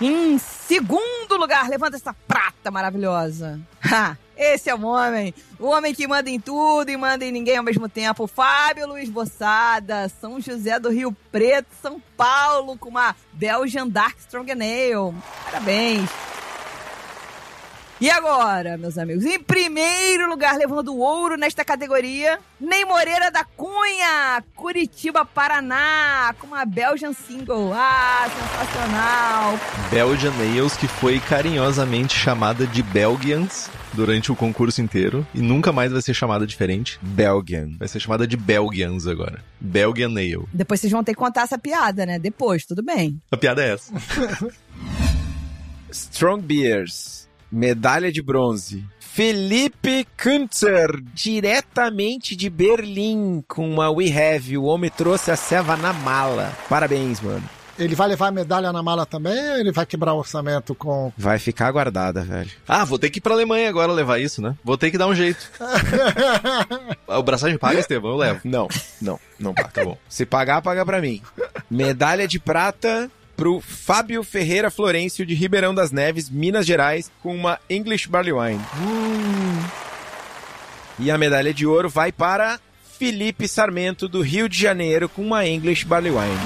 Em segundo lugar, levanta essa prata maravilhosa. Ha, esse é o homem. O homem que manda em tudo e manda em ninguém ao mesmo tempo. Fábio Luiz Bossada, São José do Rio Preto, São Paulo, com uma Belgian Dark Strong Ale. Parabéns. E agora, meus amigos, em primeiro lugar, levando o ouro nesta categoria, Ney Moreira da Cunha, Curitiba, Paraná, com uma Belgian Single. Ah, sensacional. Belgian Nails, que foi carinhosamente chamada de Belgians durante o concurso inteiro e nunca mais vai ser chamada diferente. Belgian. Vai ser chamada de Belgians agora. Belgian Nail. Depois vocês vão ter que contar essa piada, né? Depois, tudo bem. A piada é essa. [laughs] Strong Beers. Medalha de bronze. Felipe Kuntzer, diretamente de Berlim, com uma We Have. O homem trouxe a ceva na mala. Parabéns, mano. Ele vai levar a medalha na mala também ou ele vai quebrar o orçamento com. Vai ficar guardada, velho. Ah, vou ter que ir pra Alemanha agora levar isso, né? Vou ter que dar um jeito. [laughs] o braçagem paga, Estevão? Eu levo. Não, não, não paga. [laughs] Tá bom. Se pagar, paga pra mim. Medalha de prata pro Fábio Ferreira Florencio de Ribeirão das Neves, Minas Gerais, com uma English Barley Wine. E a medalha de ouro vai para Felipe Sarmento do Rio de Janeiro com uma English Barley Wine.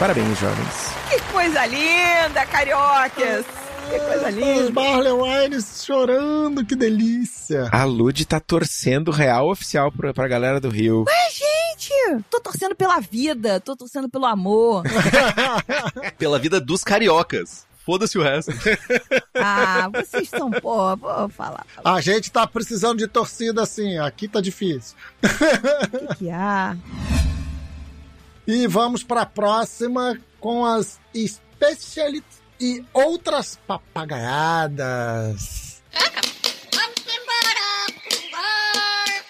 Parabéns, jovens. Que coisa linda, cariocas! Que coisa Os linda! Barley Wines chorando, que delícia. A Lud tá torcendo real oficial pra, pra galera do Rio. Gente, tô torcendo pela vida, tô torcendo pelo amor. [laughs] Pela vida dos cariocas. Foda-se o resto. Ah, vocês são, pô, vou falar. A gente tá precisando de torcida assim, aqui tá difícil. O que, que há? E vamos pra próxima com as Specialities e outras papagaiadas. Vamos embora pro bar.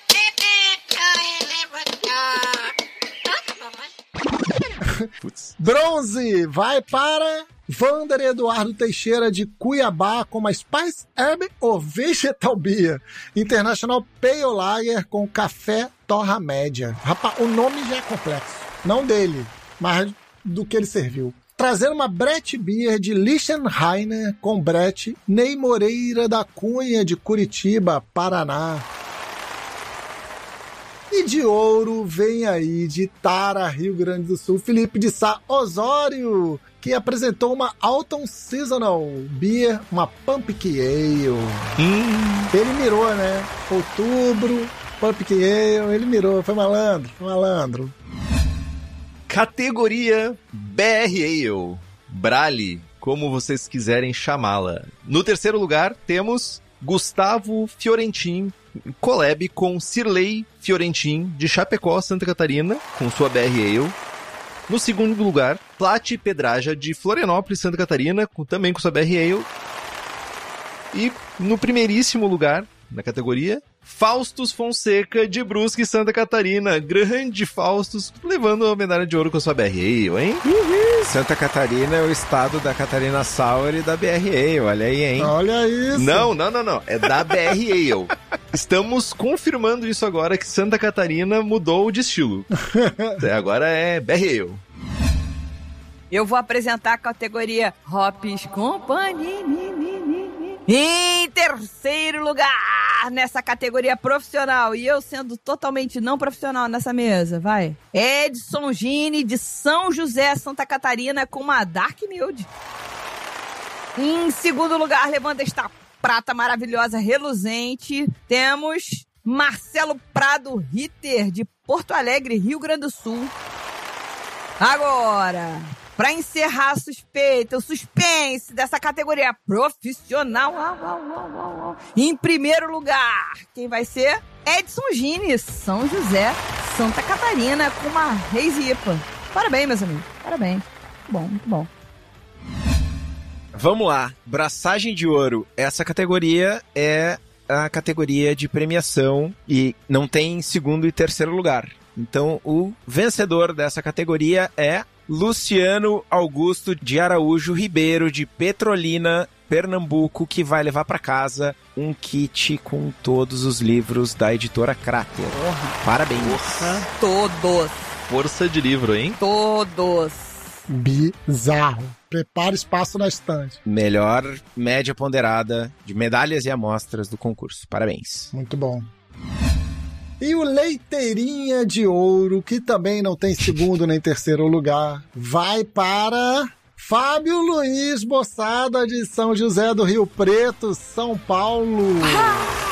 levantar. Putz. Bronze vai para Vander Eduardo Teixeira de Cuiabá com uma Spice Herb ou Vegetal Beer International Pale Lager com café torra média. Rapaz, o nome já é complexo. Não dele, mas do que ele serviu. Trazendo uma Brett Beer de Lichtenheiner com Brett Ney Moreira da Cunha de Curitiba, Paraná. E de ouro vem aí de Tara, Rio Grande do Sul, Felipe de Sá Osório, que apresentou uma Alton Seasonal Beer, uma Pumpkin Ale. Ele mirou, né? Outubro, Pumpkin Ale, ele mirou, foi malandro, foi malandro. Categoria BR Ale. Brale, como vocês quiserem chamá-la. No terceiro lugar, temos Gustavo Fiorentin, collab com Cirlei Fiorentin, de Chapecó, Santa Catarina, com sua BR Ale. No segundo lugar, Plate Pedraja, de Florianópolis, Santa Catarina, com- também com sua BR Ale. E no primeiríssimo lugar, na categoria, Faustus Fonseca, de Brusque, Santa Catarina. Grande Faustus, levando a medalha de ouro com a sua BR Ale, hein? Santa Catarina é o estado da Catarina Sour e da BRA, olha aí, hein? Olha isso. Não, não, não, não. É da BR Ale. Estamos confirmando isso agora que Santa Catarina mudou de estilo. [laughs] É, Agora é BR Ale. Eu vou apresentar a categoria Hops Company. Em terceiro lugar nessa categoria profissional, e eu sendo totalmente não profissional nessa mesa, vai. Edson Gini de São José, Santa Catarina, com uma Dark Milk. Em segundo lugar, levando esta prata maravilhosa, reluzente, temos Marcelo Prado Ritter, de Porto Alegre, Rio Grande do Sul. Agora, Pra encerrar a suspeita, o suspense dessa categoria profissional. Em primeiro lugar, quem vai ser? Edson Gini, São José, Santa Catarina, com uma Reis IPA. Parabéns, meus amigos. Parabéns. Muito bom, muito bom. Vamos lá. Braçagem de ouro. Essa categoria é a categoria de premiação e não tem segundo e terceiro lugar. Então, o vencedor dessa categoria é Luciano Augusto de Araújo Ribeiro, de Petrolina, Pernambuco, que vai levar para casa um kit com todos os livros da editora Crater. Parabéns. Todos, Força de livro, hein? todos. Bizarro. Prepara espaço na estante. Melhor média ponderada de medalhas e amostras do concurso. Parabéns. Muito bom. E o Leiteirinha de Ouro, que também não tem segundo nem terceiro lugar, vai para Fábio Luiz Bossada de São José do Rio Preto, São Paulo. [laughs]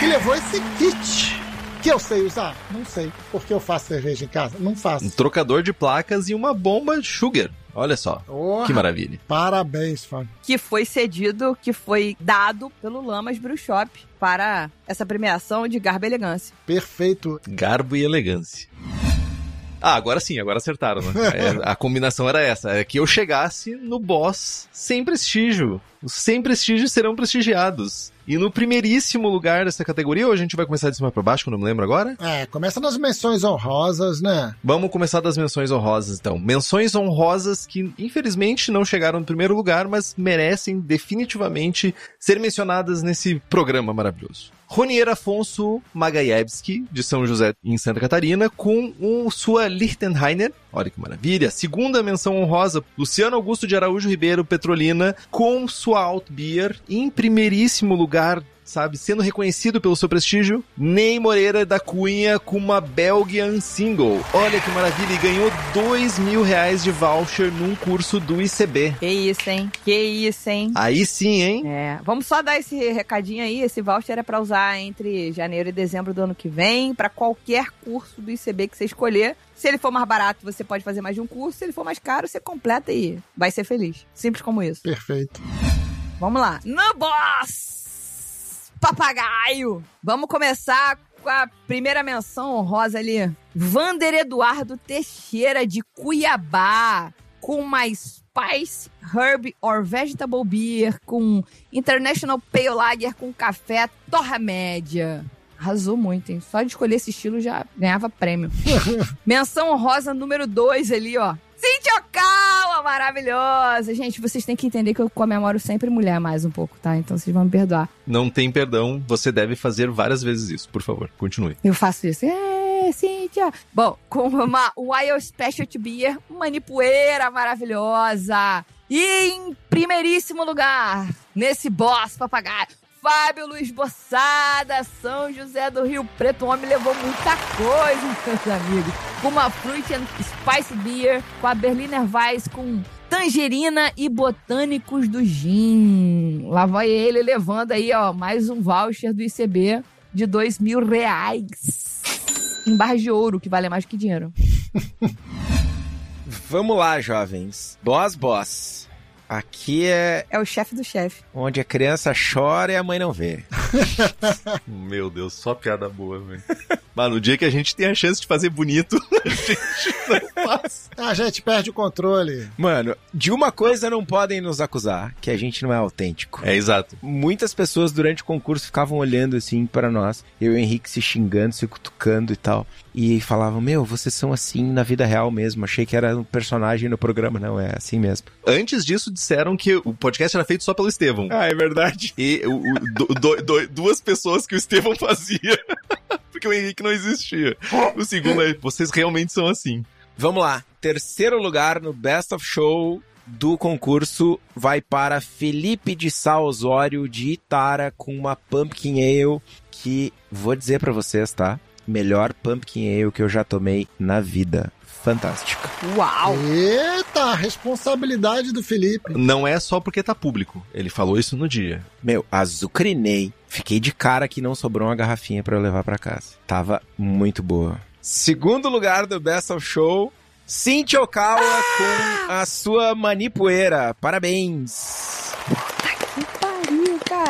Que levou esse kit. Que eu sei usar? Não sei. Porque eu faço cerveja em casa? Não Um faço. trocador de placas e uma bomba sugar. Olha só. Porra. Que maravilha. Parabéns, Fábio. que foi cedido, que foi dado pelo Lamas Brew Shop para essa premiação de garbo e elegância. Perfeito. Garbo e elegância. Ah, agora sim, agora acertaram, né? [laughs] É, a combinação era essa: é que eu chegasse no boss sem prestígio. Os sem prestígio serão prestigiados. E no primeiríssimo lugar dessa categoria, ou a gente vai começar de cima pra baixo, que eu não me lembro agora? É, começa nas menções honrosas, né? Vamos começar das menções honrosas, então. Menções honrosas que, infelizmente, não chegaram no primeiro lugar, mas merecem definitivamente ser mencionadas nesse programa maravilhoso. Ronier Afonso Magayevski, de São José, em Santa Catarina, com o sua Lichtenheiner. Olha que maravilha. Segunda menção honrosa, Luciano Augusto de Araújo Ribeiro, Petrolina, com sua Altbier. Em primeiríssimo lugar, sabe, sendo reconhecido pelo seu prestígio, Ney Moreira da Cunha com uma Belgian Single. Olha que maravilha, e ganhou dois mil reais de voucher num curso do ICB. Que isso, hein? Que isso, hein? Aí sim, hein? É, vamos só dar esse recadinho aí. Esse voucher é para usar entre janeiro e dezembro do ano que vem, para qualquer curso do ICB que você escolher. Se ele for mais barato, você pode fazer mais de um curso. Se ele for mais caro, você completa e vai ser feliz. Simples como isso. Perfeito. Vamos lá. No boss! Papagaio! Vamos começar com a primeira menção honrosa ali. Vander Eduardo Teixeira de Cuiabá. Com mais Spice, Herb or Vegetable Beer. Com International Pale Lager com café Torra Média. Arrasou muito, hein? Só de escolher esse estilo já ganhava prêmio. [laughs] Menção honrosa número 2 ali, ó. Cintia Okawa, maravilhosa. Gente, vocês têm que entender que eu comemoro sempre mulher mais um pouco, tá? Então vocês vão me perdoar. Não tem perdão, você deve fazer várias vezes isso. Por favor, continue. Eu faço isso. É, Cíntia. Bom, [laughs] com uma Wild Specialty Beer, manipoeira maravilhosa. E em primeiríssimo lugar, nesse boss papagaio, Fábio Luiz Bossada, São José do Rio Preto. O homem levou muita coisa, [laughs] meus amigos. Com uma Fruit and Spice Beer, com a Berliner Weiss, com tangerina e botânicos do gin. Lá vai ele levando aí, ó, mais um voucher do ICB de dois mil reais. Em barras de ouro, que vale mais que dinheiro. [laughs] Vamos lá, jovens. Boss, boss. Aqui é É o chefe do chefe. onde a criança chora e a mãe não vê. [laughs] Meu Deus, só piada boa, velho. Mas no dia que a gente tem a chance de fazer bonito, [laughs] a gente não faz. A gente perde o controle. Mano, de uma coisa não podem nos acusar, que a gente não é autêntico. É, exato. Muitas pessoas durante o concurso ficavam olhando assim para nós, eu e o Henrique se xingando, se cutucando e tal, e falavam: Meu, vocês são assim na vida real mesmo. Achei que era um personagem no programa. Não, é assim mesmo. Antes disso, disseram que o podcast era feito só pelo Estevão. Ah, é verdade. E o- o- do- do- do- duas pessoas que o Estevão fazia. [laughs] Porque o Henrique não existia. O segundo é, vocês realmente são assim. Vamos lá. Terceiro lugar no Best of Show do concurso vai para Felipe de Sá Osório de Itara com uma Pumpkin Ale que vou dizer pra vocês, tá? Melhor Pumpkin Ale que eu já tomei na vida. Fantástica. Uau! Eita, a responsabilidade do Felipe. Não é só porque tá público. Ele falou isso no dia. Meu, azucrinei. Fiquei de cara que não sobrou uma garrafinha pra eu levar pra casa. Tava muito boa. Segundo lugar do Best of Show, Cintia Okawa com a sua manipoeira. Parabéns.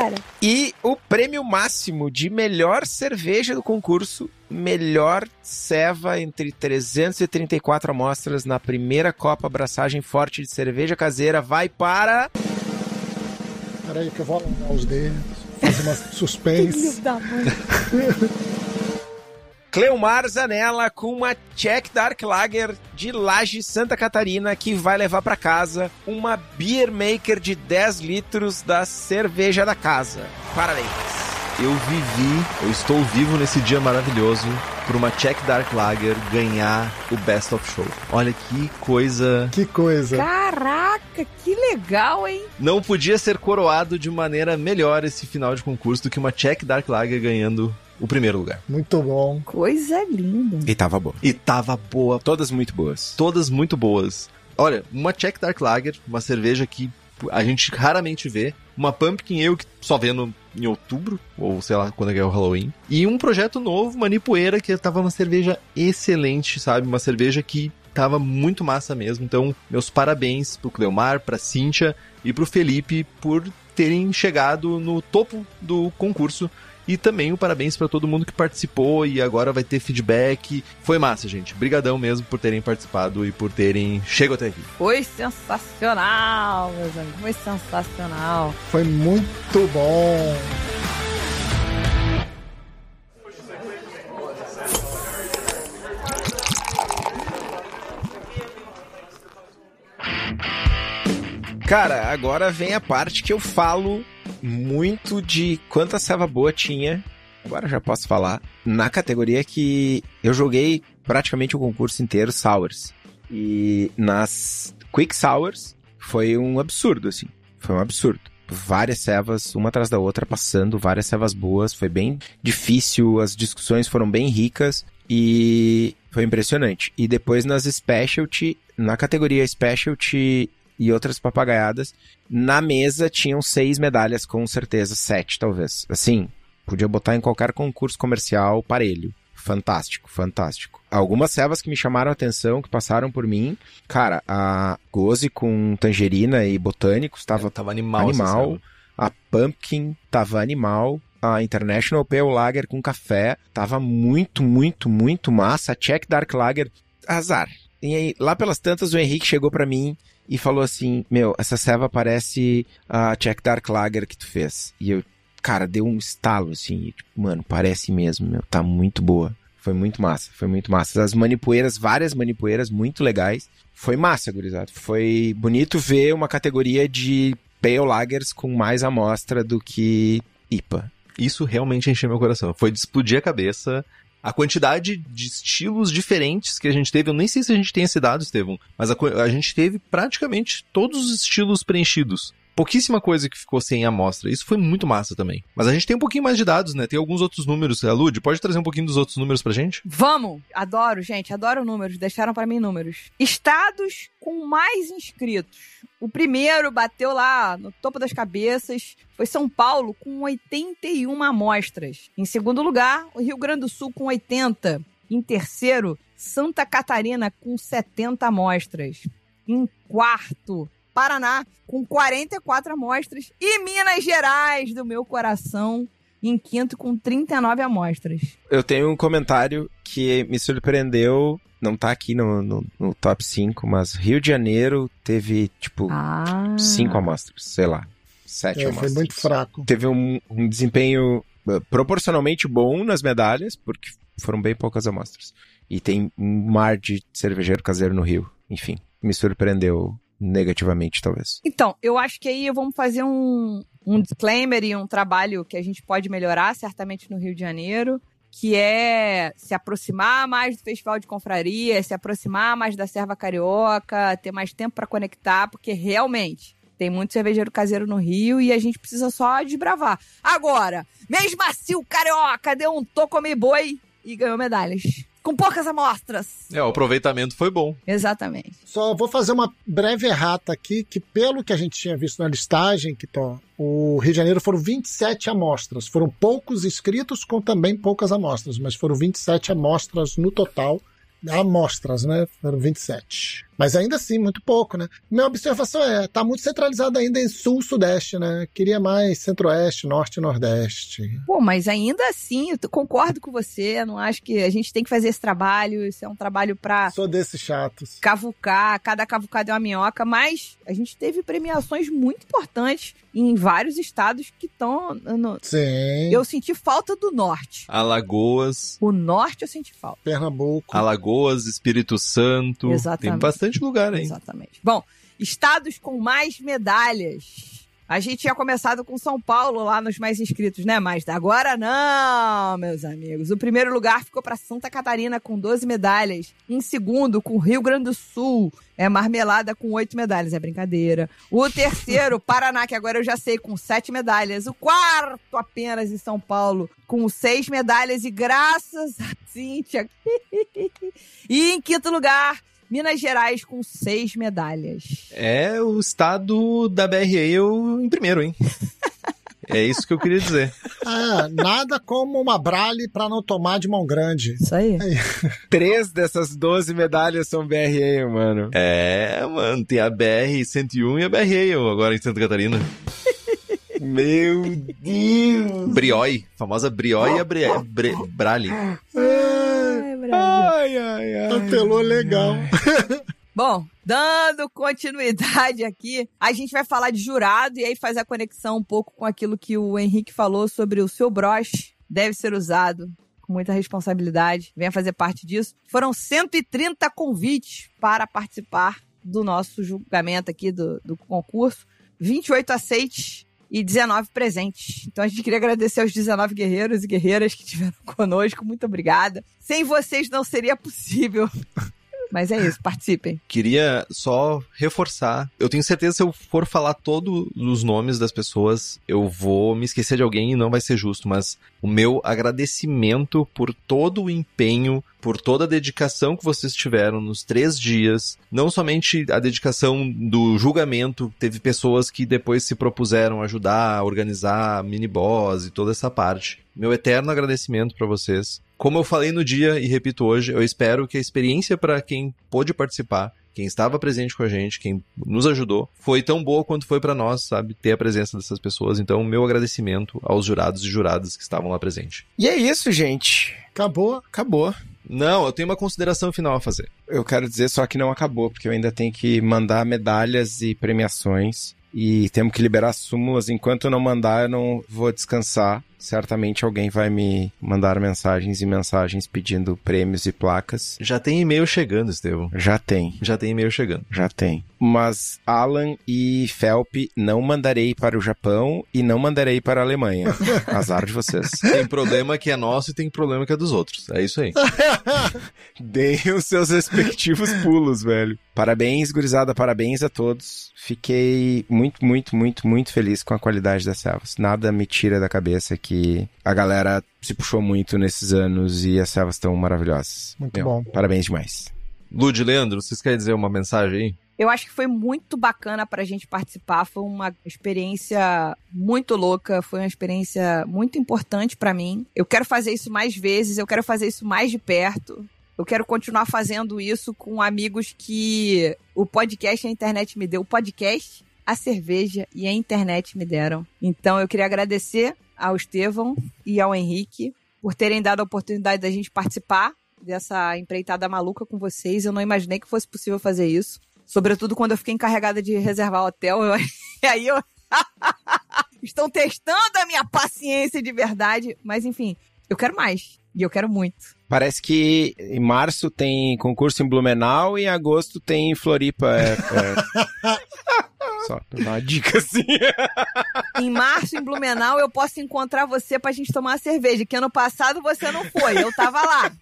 Cara. E o prêmio máximo de melhor cerveja do concurso, melhor ceva entre 334 amostras na primeira Copa Abraçagem Forte de Cerveja Caseira vai para... Peraí que eu vou alongar os dedos, fazer uma [laughs] suspense. Filho da mãe. [laughs] Cleomar Zanella com uma Czech Dark Lager de Laje Santa Catarina que vai levar para casa uma Beer Maker de 10 litros da cerveja da casa. Parabéns. Eu vivi, eu estou vivo nesse dia maravilhoso por uma Czech Dark Lager ganhar o Best of Show. Olha que coisa. Que coisa. Caraca, que legal, hein? Não podia ser coroado de maneira melhor esse final de concurso do que uma Czech Dark Lager ganhando o primeiro lugar. Muito bom. Coisa linda. E tava boa. E tava boa, Todas muito boas. todas muito boas. Olha, uma Czech Dark Lager, uma cerveja que a gente raramente vê, uma Pumpkin Ale que só vê no, em outubro, ou sei lá quando é que é o Halloween, e um projeto novo, Manipoeira, que tava uma cerveja excelente, sabe? Uma cerveja que tava muito massa mesmo. Então, meus parabéns pro Cleomar, pra Cíntia e pro Felipe por terem chegado no topo do concurso. E também o parabéns pra todo mundo que participou e agora vai ter feedback. Foi massa, gente. Brigadão mesmo por terem participado e por terem chegado até aqui. Foi sensacional, meus amigos. Foi sensacional. Foi muito bom. Cara, agora vem a parte que eu falo muito de quanta ceva boa tinha. Agora já posso falar. Na categoria que eu joguei praticamente o concurso inteiro, Sours. E nas Quick Sours foi um absurdo, assim. Foi um absurdo. Várias cevas, uma atrás da outra, passando, várias cevas boas. Foi bem difícil, as discussões foram bem ricas e foi impressionante. E depois nas Specialty, na categoria Specialty e outras papagaiadas, na mesa tinham seis medalhas, com certeza, sete talvez. Assim, podia botar em qualquer concurso comercial parelho. Fantástico, fantástico. Algumas cevas que me chamaram a atenção, que passaram por mim. Cara, a Goze com tangerina e botânicos tava tava animal. essa animal. ceva. A Pumpkin tava animal. A International Pale Lager com café tava muito, muito, muito massa. A Czech Dark Lager, azar. E aí, lá pelas tantas, o Henrique chegou pra mim e falou assim: Meu, essa ceva parece a Czech Dark Lager que tu fez. E eu, cara, deu um estalo assim. tipo, mano, parece mesmo, meu. Tá muito boa. Foi muito massa, foi muito massa. As manipoeiras, várias manipoeiras muito legais. Foi massa, gurizada. Foi bonito ver uma categoria de Pale Lagers com mais amostra do que IPA. Isso realmente encheu meu coração. Foi de explodir a cabeça. A quantidade de estilos diferentes que a gente teve, eu nem sei se a gente tem esse dado, Estevam, mas a, a gente teve praticamente todos os estilos preenchidos. Pouquíssima coisa que ficou sem amostra. Isso foi muito massa também. Mas a gente tem um pouquinho mais de dados, né? Tem alguns outros números. A Lud, pode trazer um pouquinho dos outros números pra gente? Vamos! Adoro, gente, adoro números. Deixaram pra mim números. Estados com mais inscritos. O primeiro bateu lá no topo das cabeças. Foi São Paulo com 81 amostras. Em segundo lugar, o Rio Grande do Sul com 80. Em terceiro, Santa Catarina com 70 amostras. Em quarto, Paraná com 44 amostras. E Minas Gerais, do meu coração, em quinto com 39 amostras. Eu tenho um comentário que me surpreendeu. Não tá aqui no, no, no top 5, mas Rio de Janeiro teve, tipo, Ah. cinco amostras, sei lá. Sete É, foi amostras. muito fraco. Teve um, um desempenho eh, proporcionalmente bom nas medalhas, porque foram bem poucas amostras. E tem um mar de cervejeiro caseiro no Rio. Enfim, me surpreendeu negativamente, talvez. Então, eu acho que aí vamos fazer um, um disclaimer e um trabalho que a gente pode melhorar, certamente no Rio de Janeiro, que é se aproximar mais do Festival de Confraria, se aproximar mais da Serva Carioca, ter mais tempo para conectar, porque realmente tem muito cervejeiro caseiro no Rio e a gente precisa só desbravar. Agora, mesmo assim, o Carioca deu um tocome boi e ganhou medalhas. Com poucas amostras. É, o aproveitamento foi bom. Exatamente. Só vou fazer uma breve errata aqui, que pelo que a gente tinha visto na listagem, que tó, o Rio de Janeiro foram 27 amostras. Foram poucos inscritos com também poucas amostras, mas foram 27 amostras no total. amostras, né? Foram 27. Mas ainda assim, muito pouco, né? Minha observação é, tá muito centralizado ainda em sul-sudeste, né? Queria mais centro-oeste, norte e nordeste. Pô, mas ainda assim, eu concordo com você. Não acho que a gente tem que fazer esse trabalho. Isso é um trabalho pra Sou desses chatos. cavucar. Cada cavucada é uma minhoca. Mas a gente teve premiações muito importantes em vários estados que estão. no- Sim. Eu senti falta do norte. Alagoas, O norte eu senti falta. Pernambuco. Alagoas, Espírito Santo. Exatamente. Tem bastante lugar, hein? Exatamente. Bom, estados com mais medalhas. A gente tinha começado com São Paulo lá nos mais inscritos, né? Mas agora não, meus amigos. O primeiro lugar ficou para Santa Catarina com 12 medalhas. Em segundo, com Rio Grande do Sul, é Marmelada com 8 medalhas, é brincadeira. O terceiro, [laughs] Paraná, que agora eu já sei, com 7 medalhas. O quarto, apenas em São Paulo, com 6 medalhas. E graças a Cíntia. [laughs] e em quinto lugar, Minas Gerais com seis medalhas. É o estado da BRA eu em primeiro, hein? [laughs] é isso que eu queria dizer. É, nada como uma brale pra não tomar de mão grande. Isso aí. Três dessas 12 medalhas são BRA, mano. É, mano, tem a BR-101 e a BRA agora em Santa Catarina. [laughs] Meu Deus! Brioi, famosa Brioi e a Bre Bre Brale. É, Ai. Ai, ai, ai. apelou legal. [laughs] Bom, dando continuidade aqui, a gente vai falar de jurado e aí faz a conexão um pouco com aquilo que o Henrique falou sobre o seu broche deve ser usado com muita responsabilidade. Venha fazer parte disso. Foram 130 convites para participar do nosso julgamento aqui do, do concurso. 28 aceites e 19 presentes. Então a gente queria agradecer aos 19 guerreiros e guerreiras que estiveram [laughs] conosco. Muito obrigada. Sem vocês não seria possível. [laughs] Mas é isso, participem. [laughs] Queria só reforçar. Eu tenho certeza que se eu for falar todos os nomes das pessoas, eu vou me esquecer de alguém e não vai ser justo, mas o meu agradecimento por todo o empenho, por toda a dedicação que vocês tiveram nos três dias. Não somente a dedicação do julgamento, teve pessoas que depois se propuseram ajudar a organizar mini boss e toda essa parte. Meu eterno agradecimento para vocês. Como eu falei no dia e repito hoje, eu espero que a experiência para quem pôde participar, quem estava presente com a gente, quem nos ajudou, foi tão boa quanto foi para nós, sabe, ter a presença dessas pessoas. Então, meu agradecimento aos jurados e juradas que estavam lá presentes. E é isso, gente. Acabou. Acabou. Não, eu tenho uma consideração final a fazer. Eu quero dizer só que não acabou, porque eu ainda tenho que mandar medalhas e premiações. E temos que liberar súmulas. Enquanto eu não mandar, eu não vou descansar. Certamente alguém vai me mandar mensagens e mensagens pedindo prêmios e placas. Já tem e-mail chegando, Estevão. Já tem, Já tem e-mail chegando. já tem. Mas Alan e Felp não mandarei para o Japão e não mandarei para a Alemanha. [laughs] Azar de vocês. Tem problema que é nosso e tem problema que é dos outros. É isso aí. [laughs] Deem os seus respectivos pulos, velho. Parabéns, gurizada, parabéns a todos. Fiquei muito, muito, muito, muito feliz com a qualidade das servas. Nada me tira da cabeça que a galera se puxou muito nesses anos e as servas estão maravilhosas. Muito Meu, bom. Parabéns demais. Lud, Leandro, vocês querem dizer uma mensagem aí? Eu acho que foi muito bacana pra gente participar, foi uma experiência muito louca, foi uma experiência muito importante pra mim. Eu quero fazer isso mais vezes, eu quero fazer isso mais de perto. Eu quero continuar fazendo isso com amigos que o podcast e a internet me deu. O podcast, a cerveja e a internet me deram. Então eu queria agradecer ao Estevão e ao Henrique por terem dado a oportunidade da gente participar dessa empreitada maluca com vocês. Eu não imaginei que fosse possível fazer isso. Sobretudo quando eu fiquei encarregada de reservar hotel. Eu... [laughs] E aí eu. [laughs] Estão testando a minha paciência de verdade. Mas enfim, eu quero mais. E eu quero muito. Parece que em março tem concurso em Blumenau e em agosto tem em Floripa. É, é... [laughs] Só dar uma dica [laughs] assim. Em março, em Blumenau, eu posso encontrar você pra gente tomar uma cerveja. Que ano passado você não foi. Eu tava lá.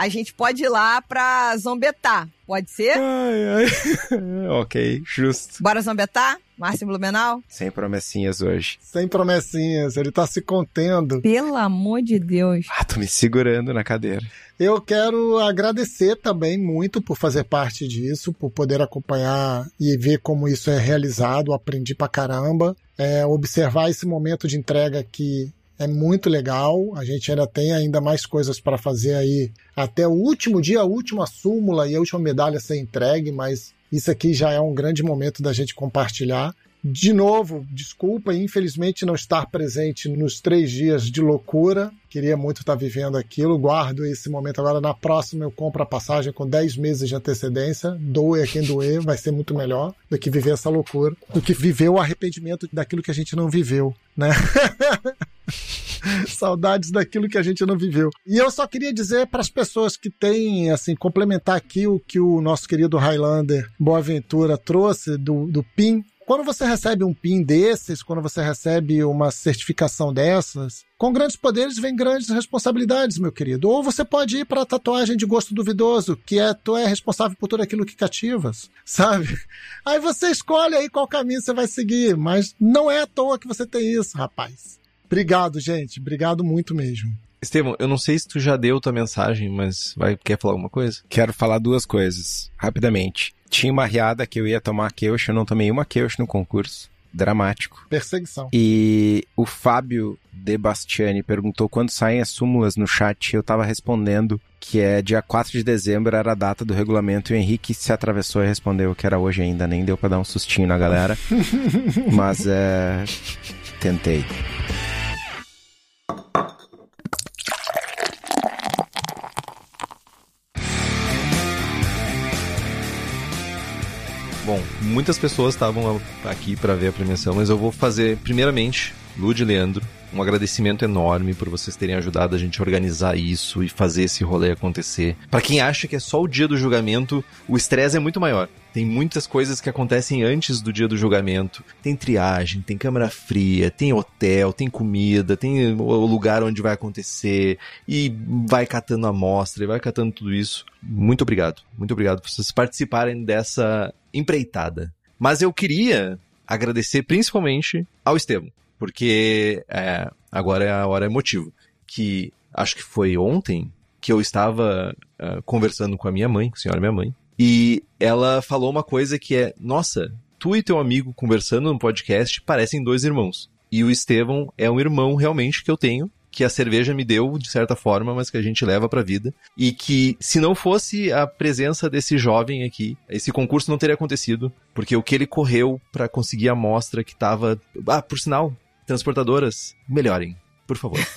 A gente pode ir lá pra zombetar. Pode ser? Ai, ai. [laughs] ok, justo. Bora zombetar? Em Blumenau? Sem promessinhas hoje. Sem promessinhas, ele tá se contendo. Pelo amor de Deus. Ah, tô me segurando na cadeira. Eu quero agradecer também muito por fazer parte disso, por poder acompanhar e ver como isso é realizado. Aprendi pra caramba. É, observar esse momento de entrega que É muito legal. A gente ainda tem ainda mais coisas para fazer aí até o último dia, a última súmula e a última medalha ser entregue, mas isso aqui já é um grande momento da gente compartilhar. De novo, desculpa, infelizmente não estar presente nos três dias de loucura. Queria muito estar vivendo aquilo. Guardo esse momento agora. Na próxima eu compro a passagem com 10 meses de antecedência. Doe a quem doer, vai ser muito melhor do que viver essa loucura, do que viver o arrependimento daquilo que a gente não viveu, né? [laughs] [laughs] Saudades daquilo que a gente não viveu. E eu só queria dizer para as pessoas que têm, assim, complementar aqui o que o nosso querido Highlander Boaventura trouxe do, do PIN. Quando você recebe um PIN desses, quando você recebe uma certificação dessas, com grandes poderes vem grandes responsabilidades, meu querido. Ou você pode ir para a tatuagem de gosto duvidoso, que é tu é responsável por tudo aquilo que cativas, [laughs] sabe? Aí você escolhe aí qual caminho você vai seguir, mas não é à toa que você tem isso, rapaz. Obrigado, gente. Obrigado muito mesmo. Estevão, eu não sei se tu já deu tua mensagem, mas vai, quer falar alguma coisa? Quero falar duas coisas, rapidamente. Tinha uma riada que eu ia tomar queucha, eu não tomei uma queucha no concurso. Dramático. Perseguição. E o Fábio De Bastiani perguntou quando saem as súmulas no chat. Eu tava respondendo que é dia 4 de dezembro, era a data do regulamento. E o Henrique se atravessou e respondeu que era hoje ainda. Nem deu pra dar um sustinho na galera. [laughs] Mas é. Tentei. Bom, muitas pessoas estavam aqui para ver a premiação, mas eu vou fazer, primeiramente, Lud e Leandro, um agradecimento enorme por vocês terem ajudado a gente a organizar isso e fazer esse rolê acontecer. Para quem acha que é só o dia do julgamento, o estresse é muito maior. Tem muitas coisas que acontecem antes do dia do julgamento. Tem triagem, tem câmera fria, tem hotel, tem comida, tem o lugar onde vai acontecer e vai catando amostra e vai catando tudo isso. Muito obrigado. Muito obrigado por vocês participarem dessa empreitada. Mas eu queria agradecer principalmente ao Estevam, porque é, agora é a hora emotiva. Que acho que foi ontem que eu estava uh, conversando com a minha mãe, com a senhora minha mãe, e ela falou uma coisa que é: Nossa, tu e teu amigo conversando no podcast parecem dois irmãos. E o Estevão é um irmão realmente que eu tenho, que a cerveja me deu de certa forma, mas que a gente leva pra vida. E que se não fosse a presença desse jovem aqui, esse concurso não teria acontecido, porque o que ele correu para conseguir a amostra que tava. Ah, por sinal, transportadoras, melhorem, por favor. [laughs]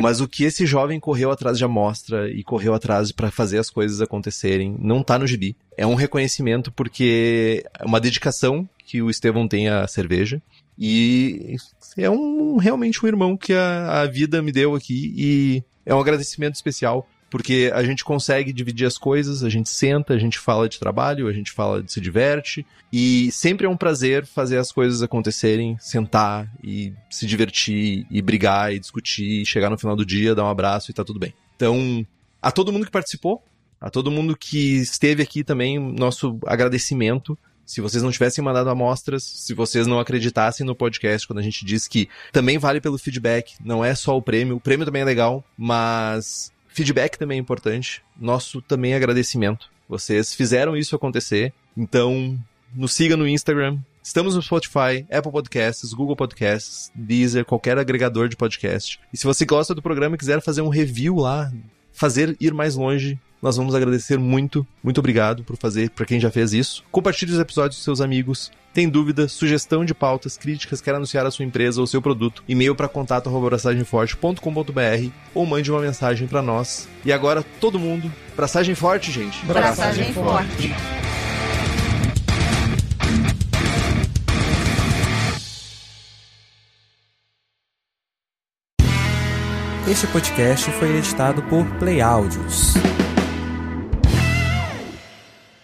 Mas o que esse jovem correu atrás de amostra e correu atrás para fazer as coisas acontecerem não tá no gibi. É um reconhecimento porque é uma dedicação que o Estevão tem à cerveja. E é um realmente um irmão que a, a vida me deu aqui e é um agradecimento especial porque a gente consegue dividir as coisas, a gente senta, a gente fala de trabalho, a gente fala de se diverte, e sempre é um prazer fazer as coisas acontecerem, sentar e se divertir, e brigar, e discutir, e chegar no final do dia, dar um abraço e tá tudo bem. Então, a todo mundo que participou, a todo mundo que esteve aqui também, nosso agradecimento. Se vocês não tivessem mandado amostras, se vocês não acreditassem no podcast quando a gente diz que também vale pelo feedback, não é só o prêmio, o prêmio também é legal, mas Feedback também é importante. Nosso também agradecimento. Vocês fizeram isso acontecer. Então, nos siga no Instagram. Estamos no Spotify, Apple Podcasts, Google Podcasts, Deezer, qualquer agregador de podcast. E se você gosta do programa e quiser fazer um review lá, fazer ir mais longe, nós vamos agradecer muito. Muito obrigado por fazer, para quem já fez isso. Compartilhe os episódios com seus amigos. Tem dúvida, sugestão de pautas, críticas, quer anunciar a sua empresa ou seu produto? E-mail para contato@braçagemforte.com.br ou mande uma mensagem para nós. E agora todo mundo, braçagem forte, gente. Braçagem forte. Este podcast foi editado por Play Áudios.